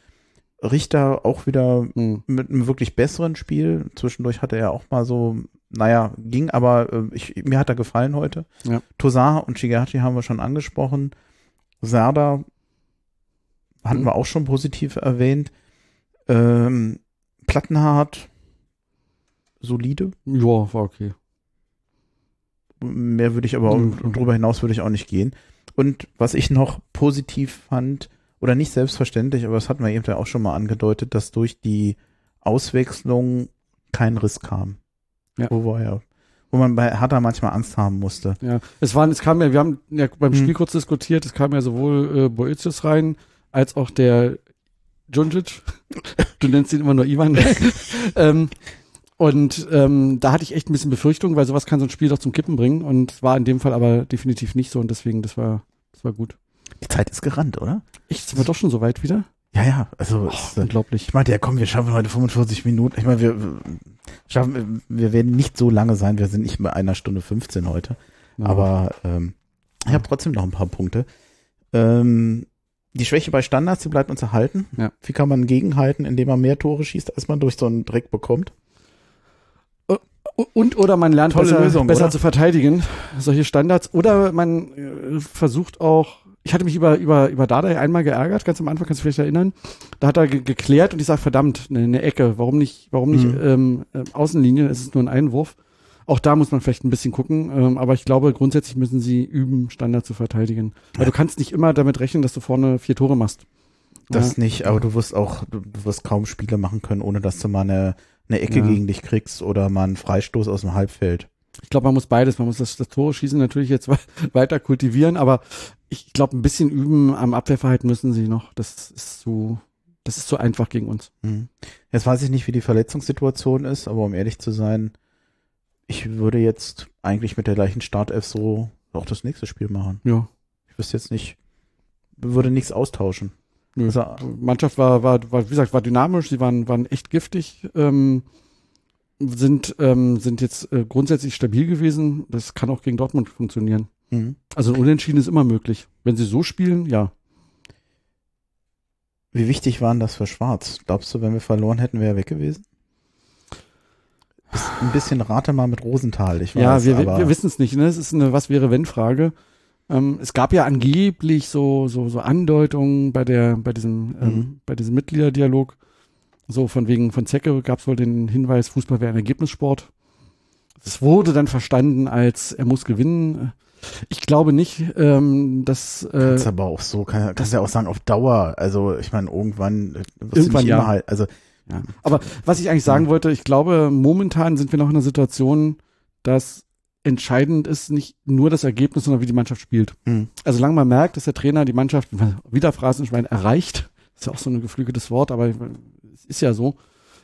Richter auch wieder Mhm. mit einem wirklich besseren Spiel. Zwischendurch hatte er auch mal so, naja, ging, aber äh, ich, mir hat er gefallen heute. Ja. Tosar und Shigehachi haben wir schon angesprochen. Serda hatten Mhm. wir auch schon positiv erwähnt. Ähm, Plattenhardt, solide. Ja, war okay. Mehr würde ich aber, Mhm. auch, darüber hinaus würde ich auch nicht gehen. Und was ich noch positiv fand, oder nicht selbstverständlich, aber das hatten wir eben ja auch schon mal angedeutet, dass durch die Auswechslung kein Riss kam. Ja. Wo wir ja, wo man bei Hertha manchmal Angst haben musste. Ja, es waren, es kam ja, wir haben ja beim Hm. Spiel kurz diskutiert, es kam ja sowohl äh, Boetius rein, als auch der Djundjic. Du nennst ihn immer nur Ivan. ähm, und ähm, da hatte ich echt ein bisschen Befürchtung, weil sowas kann so ein Spiel doch zum Kippen bringen und es war in dem Fall aber definitiv nicht so und deswegen, das war, das war gut. Die Zeit ist gerannt, oder? Echt, sind wir doch schon so weit wieder? Ja, ja, also Oh, es, äh, unglaublich. ich meinte, ja komm, wir schaffen heute 45 Minuten. Ich meine, wir wir schaffen, wir werden nicht so lange sein, wir sind nicht bei einer Stunde 15 heute. Ja. Aber ähm, ich habe trotzdem noch ein paar Punkte. Ähm, die Schwäche bei Standards, die bleibt uns erhalten. Ja. Wie kann man gegenhalten, indem man mehr Tore schießt, als man durch so einen Dreck bekommt? Und oder man lernt Tolle besser, Lösung, besser zu verteidigen, solche Standards. Oder man äh, versucht auch, ich hatte mich über, über, über Dardai einmal geärgert, ganz am Anfang, kannst du vielleicht erinnern. Da hat er ge geklärt und ich sage, verdammt, eine, eine Ecke, warum nicht, warum nicht Mhm. ähm, äh, Außenlinie, es ist nur ein Einwurf. Auch da muss man vielleicht ein bisschen gucken, ähm, aber ich glaube, grundsätzlich müssen sie üben, Standard zu verteidigen. Weil Ja. du kannst nicht immer damit rechnen, dass du vorne vier Tore machst. Das Ja. nicht, aber du wirst auch, du, du wirst kaum Spiele machen können, ohne dass du mal eine, eine Ecke Ja. gegen dich kriegst oder mal einen Freistoß aus dem Halbfeld. Ich glaube, man muss beides. Man muss das, das Tore schießen natürlich jetzt we- weiter kultivieren, aber ich glaube, ein bisschen üben am Abwehrverhalten müssen sie noch. Das ist zu, das ist zu einfach gegen uns. Mhm. Jetzt weiß ich nicht, wie die Verletzungssituation ist, aber um ehrlich zu sein, ich würde jetzt eigentlich mit der gleichen Startelf so auch das nächste Spiel machen. Ja. Ich wüsste jetzt nicht, würde nichts austauschen. Nö. Also, Mannschaft war, war, war, wie gesagt, war dynamisch. Sie waren, waren echt giftig. Ähm, sind, ähm, sind jetzt äh, grundsätzlich stabil gewesen. Das kann auch gegen Dortmund funktionieren. mhm. Also ein Unentschieden ist immer möglich. Wenn sie so spielen, ja. Wie wichtig waren das für Schwarz? Glaubst du, wenn wir verloren hätten, wäre er weg gewesen? Ist ein bisschen rate mal mit Rosenthal, ich weiß, ja, wir, wir wissen es nicht. Ne? Es ist eine Was wäre wenn Frage. Ähm, es gab ja angeblich so so so Andeutungen bei der bei diesem ähm, Mhm. bei diesem Mitgliederdialog. So von wegen von Zecke gab es wohl den Hinweis, Fußball wäre ein Ergebnissport. Es wurde dann verstanden als er muss gewinnen. Ich glaube nicht, ähm, dass äh, kannst aber auch so, kann, kannst ja auch sagen, auf Dauer, also ich meine, irgendwann, äh, Irgendwann, ja. halt, also Ja. Aber was ich eigentlich sagen wollte, ich glaube, momentan sind wir noch in einer Situation, dass entscheidend ist nicht nur das Ergebnis, sondern wie die Mannschaft spielt. hm. Also solange man merkt, dass der Trainer die Mannschaft wieder Phrasenschwein erreicht, ist ja auch so ein geflügeltes Wort, aber es ist ja so,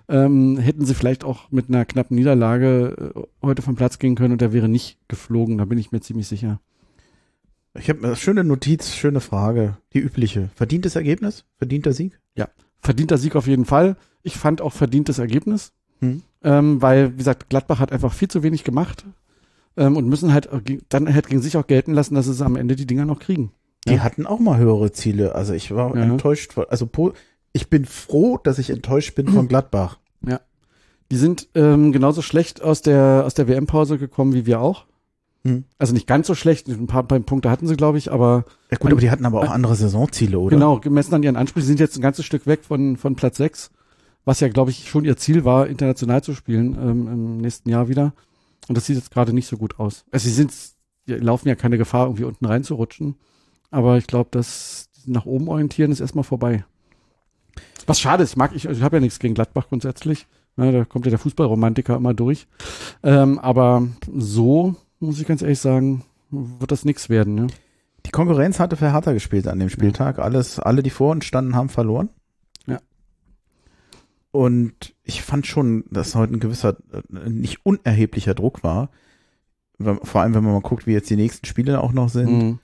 ähm, hätten sie vielleicht auch mit einer knappen Niederlage äh, heute vom Platz gehen können und der wäre nicht geflogen, da bin ich mir ziemlich sicher. Ich habe eine schöne Notiz, schöne Frage, die übliche. Verdientes Ergebnis? Verdienter Sieg? Verdienter Sieg auf jeden Fall. Ich fand auch verdientes Ergebnis. Hm. ähm, weil, wie gesagt, Gladbach hat einfach viel zu wenig gemacht ähm, und müssen halt äh, dann halt gegen sich auch gelten lassen, dass sie am Ende die Dinger noch kriegen. Die Ja. hatten auch mal höhere Ziele. Also ich war Ja. enttäuscht. Von, also po, ich bin froh, dass ich enttäuscht bin von Gladbach. Die sind ähm, genauso schlecht aus der aus der WM-Pause gekommen wie wir auch. Hm. Also nicht ganz so schlecht, ein paar, paar Punkte hatten sie, glaube ich, aber Ja gut, aber die hatten aber auch andere Saisonziele, oder? genau, gemessen an ihren Ansprüchen, sind jetzt ein ganzes Stück weg von, von Platz 6, was ja, glaube ich, schon ihr Ziel war, international zu spielen ähm, im nächsten Jahr wieder. Und das sieht jetzt gerade nicht so gut aus. Also sie sind, die laufen ja keine Gefahr, irgendwie unten reinzurutschen. Aber ich glaube, das nach oben orientieren ist erstmal vorbei. Was schade ist, ich mag ich, also ich habe ja nichts gegen Gladbach grundsätzlich. Ne, da kommt ja der Fußballromantiker immer durch. Ähm, aber so, muss ich ganz ehrlich sagen, wird das nichts werden. Ne? Die Konkurrenz hatte für Hertha gespielt an dem Spieltag. Alles, alle, die vor uns standen, haben verloren. Und ich fand schon, dass heute ein gewisser, äh, nicht unerheblicher Druck war. Vor allem, wenn man mal guckt, wie jetzt die nächsten Spiele auch noch sind. Mhm.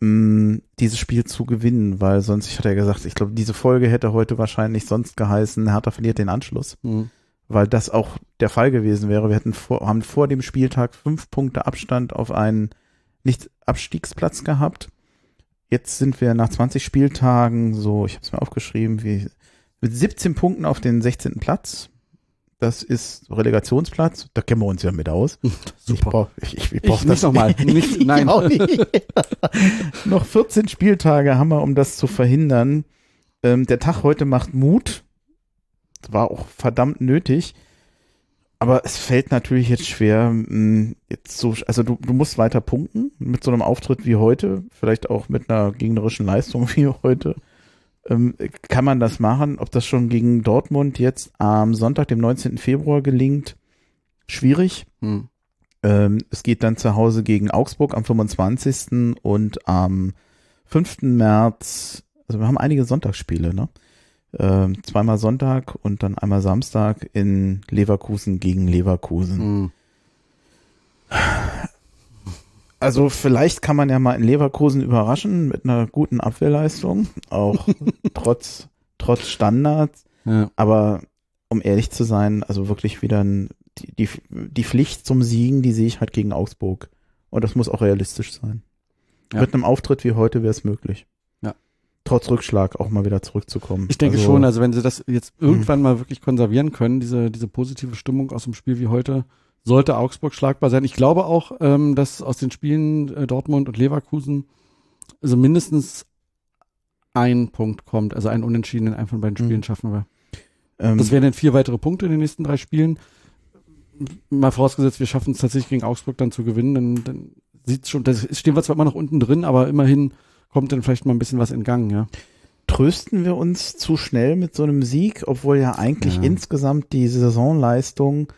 mh, dieses Spiel zu gewinnen, weil sonst, ich hatte ja gesagt, ich glaube, diese Folge hätte heute wahrscheinlich sonst geheißen, Hertha verliert den Anschluss, Mhm. weil das auch der Fall gewesen wäre. Wir hätten vor, haben vor dem Spieltag fünf Punkte Abstand auf einen Nicht-Abstiegsplatz gehabt. Jetzt sind wir nach 20 Spieltagen so, ich habe es mir aufgeschrieben, wie mit 17 Punkten auf den 16. Platz. Das ist Relegationsplatz. Da kennen wir uns ja mit aus. Super. ich, ich, ich Ich brauch nicht das nochmal. Nein. Auch nicht. Noch 14 Spieltage haben wir, um das zu verhindern. Ähm, der Tag heute macht Mut. War auch verdammt nötig. Aber es fällt natürlich jetzt schwer, mh, jetzt so, also du, du musst weiter punkten mit so einem Auftritt wie heute, vielleicht auch mit einer gegnerischen Leistung wie heute. Ähm, kann man das machen? Ob das schon gegen Dortmund jetzt am Sonntag, dem 19. Februar gelingt, schwierig. Mhm. Ähm, es geht dann zu Hause gegen Augsburg am 25. und am 5. März, also wir haben einige Sonntagsspiele, ne? Ähm, zweimal Sonntag und dann einmal Samstag in Leverkusen gegen Leverkusen. Mhm. Also vielleicht kann man ja mal in Leverkusen überraschen mit einer guten Abwehrleistung, auch trotz, trotz Standards. Ja. Aber um ehrlich zu sein, also wirklich wieder ein, die, die, die Pflicht zum Siegen, die sehe ich halt gegen Augsburg. Und das muss auch realistisch sein. Ja. Mit einem Auftritt wie heute wäre es möglich. Ja. Trotz Rückschlag auch mal wieder zurückzukommen. Ich denke also, schon, also wenn sie das jetzt irgendwann mal wirklich konservieren können, diese, diese positive Stimmung aus dem Spiel wie heute, sollte Augsburg schlagbar sein. Ich glaube auch, ähm, dass aus den Spielen äh, Dortmund und Leverkusen also mindestens ein Punkt kommt, also ein Unentschieden in einem von beiden Mhm. Spielen schaffen wir. ähm, Das wären dann vier weitere Punkte in den nächsten drei Spielen. Mal vorausgesetzt, wir schaffen es tatsächlich gegen Augsburg dann zu gewinnen, dann, dann sieht's schon, das stehen wir zwar immer noch unten drin, aber immerhin kommt dann vielleicht mal ein bisschen was in Gang, ja. trösten wir uns zu schnell mit so einem Sieg, obwohl ja eigentlich Ja. insgesamt die Saisonleistung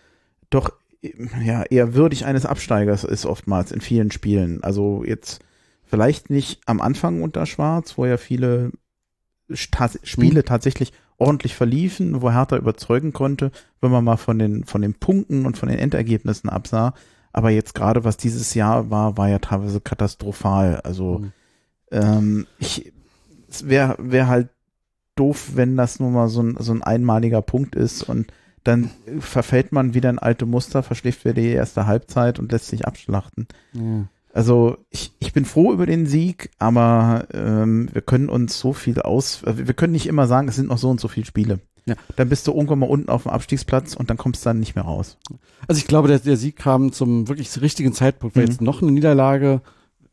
doch ja eher würdig eines Absteigers ist oftmals in vielen Spielen. Also jetzt vielleicht nicht am Anfang unter Schwarz, wo ja viele Sta- Spiele tatsächlich ordentlich verliefen, wo Hertha überzeugen konnte, wenn man mal von den von den Punkten und von den Endergebnissen absah. Aber jetzt gerade was dieses Jahr war, war ja teilweise katastrophal. Also Mhm. ähm, ich, es wäre wär halt doof, wenn das nur mal so ein, so ein einmaliger Punkt ist und dann verfällt man wieder in alte Muster, verschläft wieder die erste Halbzeit und lässt sich abschlachten. ja. Also ich, ich bin froh über den Sieg, aber ähm, wir können uns so viel aus, äh, wir können nicht immer sagen, es sind noch so und so viele Spiele. Ja. Dann bist du irgendwann mal unten auf dem Abstiegsplatz und dann kommst du dann nicht mehr raus. Also ich glaube, der, der Sieg kam zum wirklich richtigen Zeitpunkt, weil Mhm. jetzt noch eine Niederlage,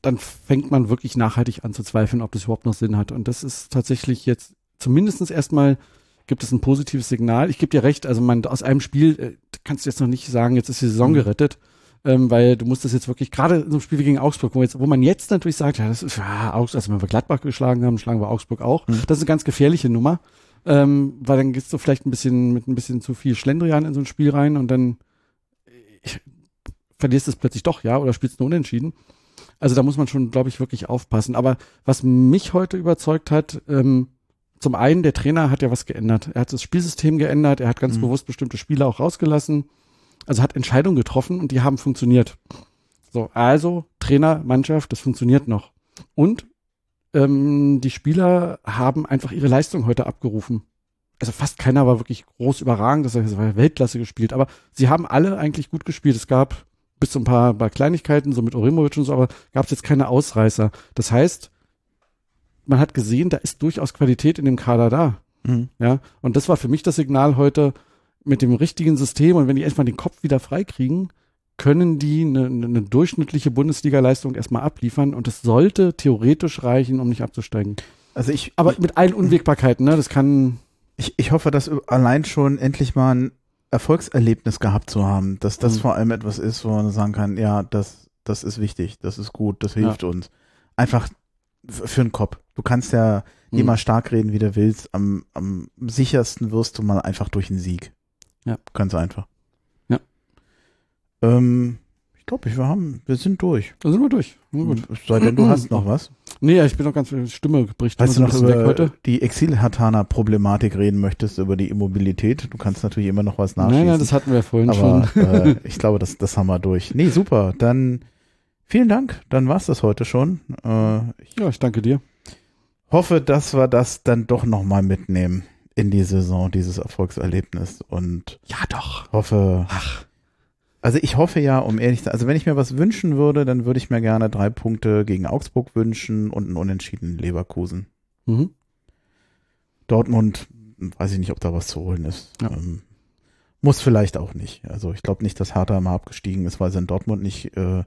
dann fängt man wirklich nachhaltig an zu zweifeln, ob das überhaupt noch Sinn hat. Und das ist tatsächlich jetzt zumindestens erstmal gibt es ein positives Signal. Ich gebe dir recht, also man aus einem Spiel äh, kannst du jetzt noch nicht sagen, jetzt ist die Saison Mhm. gerettet, ähm, weil du musst das jetzt wirklich, gerade in so einem Spiel wie gegen Augsburg, wo, jetzt, wo man jetzt natürlich sagt, ja, das ist, ja, Augsburg, also wenn wir Gladbach geschlagen haben, schlagen wir Augsburg auch. Mhm. Das ist eine ganz gefährliche Nummer, ähm, weil dann gehst du vielleicht ein bisschen mit ein bisschen zu viel Schlendrian in so ein Spiel rein und dann ich, verlierst es plötzlich doch, ja, oder spielst nur unentschieden. Also da muss man schon, glaube ich, wirklich aufpassen. Aber was mich heute überzeugt hat, ähm, zum einen, der Trainer hat ja was geändert. Er hat das Spielsystem geändert, er hat ganz Mhm. bewusst bestimmte Spieler auch rausgelassen. Also hat Entscheidungen getroffen und die haben funktioniert. So, also Trainer, Mannschaft, das funktioniert noch. Und ähm, die Spieler haben einfach ihre Leistung heute abgerufen. Also fast keiner war wirklich groß überragend, das war ja Weltklasse gespielt, aber sie haben alle eigentlich gut gespielt. Es gab bis zu ein paar, paar Kleinigkeiten, so mit Orimovic und so, aber gab es jetzt keine Ausreißer. Das heißt, man hat gesehen, da ist durchaus Qualität in dem Kader da. Mhm. Ja, und das war für mich das Signal heute mit dem richtigen System und wenn die erstmal den Kopf wieder freikriegen, können die eine, eine durchschnittliche Bundesliga-Leistung erstmal abliefern und das sollte theoretisch reichen, um nicht abzusteigen. Also ich, Aber mit allen Unwägbarkeiten, ne? Das kann, ich, ich hoffe, dass allein schon endlich mal ein Erfolgserlebnis gehabt zu haben, dass das Mhm. vor allem etwas ist, wo man sagen kann, ja, das, das ist wichtig, das ist gut, das hilft uns. Einfach für den Kopf. Du kannst ja Mhm. immer stark reden, wie du willst. Am, am sichersten wirst du mal einfach durch einen Sieg. Ja. Ganz einfach. Ja. Ähm, ich glaube, wir haben, wir sind durch. da sind wir durch. Na gut. Sei denn, du hast noch was. Nee, ich bin noch ganz, Stimme bricht Falls du noch über heute. die Exil-Hatana-Problematik reden möchtest, über die Immobilität, du kannst natürlich immer noch was nachschießen. Nein, nein, das hatten wir vorhin aber schon. äh, ich glaube, das, das haben wir durch. Nee, super. Dann vielen Dank. Dann war's das heute schon. Äh, ich Ja, ich danke dir. hoffe, dass wir das dann doch nochmal mitnehmen in die Saison, dieses Erfolgserlebnis. Und Ja, doch. hoffe, Ach, also ich hoffe ja, um ehrlich zu sein, also wenn ich mir was wünschen würde, dann würde ich mir gerne drei Punkte gegen Augsburg wünschen und einen Unentschieden in Leverkusen. mhm. Dortmund, weiß ich nicht, ob da was zu holen ist. Ja. Ähm, muss vielleicht auch nicht. Also ich glaube nicht, dass Hertha mal abgestiegen ist, weil sie in Dortmund nicht äh,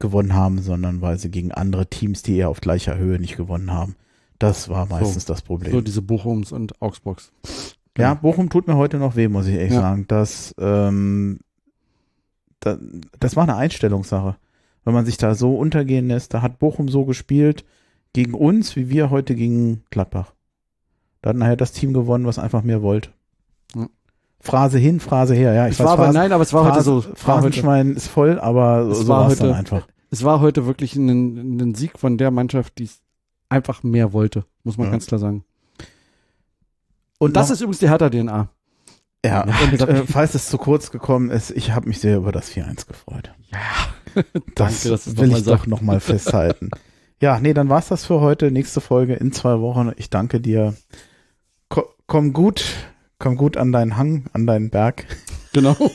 gewonnen haben, sondern weil sie gegen andere Teams, die eher auf gleicher Höhe nicht gewonnen haben. Das war meistens das Problem. so diese Bochums und Augsburgs. Ja, Bochum tut mir heute noch weh, muss ich ehrlich Ja. sagen. Das, ähm, da, das war eine Einstellungssache. Wenn man sich da so untergehen lässt, da hat Bochum so gespielt gegen uns, wie wir heute gegen Gladbach. Da hat nachher das Team gewonnen, was einfach mehr wollte. Ja. Phrase hin, Phrase her, ja. Ich Es war aber, nein, aber es war heute so. war heute, Phrasenschwein ist voll, aber Es so war es dann heute- einfach. es war heute wirklich ein, ein Sieg von der Mannschaft, die es einfach mehr wollte, muss man Ja. ganz klar sagen. Und Das noch- ist übrigens die Hertha-DNA. ja, Ja, und äh, falls es zu kurz gekommen ist, ich habe mich sehr über das 4-1 gefreut. Ja. Das, Danke, will ich doch sagst. nochmal festhalten. ja, nee, dann war's das für heute. Nächste Folge in zwei Wochen. Ich danke dir. Ko komm gut, komm gut an deinen Hang, an deinen Berg. Genau.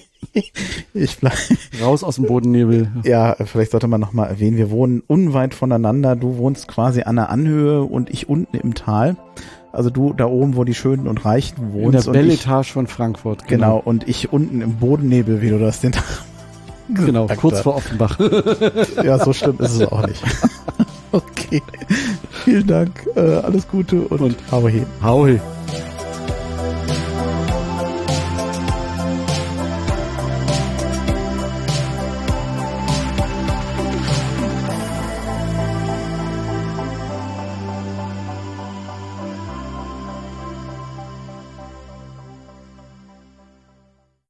Ich bleib, Raus aus dem Bodennebel. ja, vielleicht sollte man nochmal erwähnen, wir wohnen unweit voneinander. Du wohnst quasi an der Anhöhe und ich unten im Tal. Also du da oben, wo die Schönen und Reichen In der wohnst. und Belle ich, Etage von Frankfurt. genau, und ich unten im Bodennebel, wie du das den Genau, gesagt kurz hast. vor Offenbach. Ja, so schlimm ist es auch nicht. okay. Vielen Dank, äh, alles Gute und, Und- hau he. Hau he.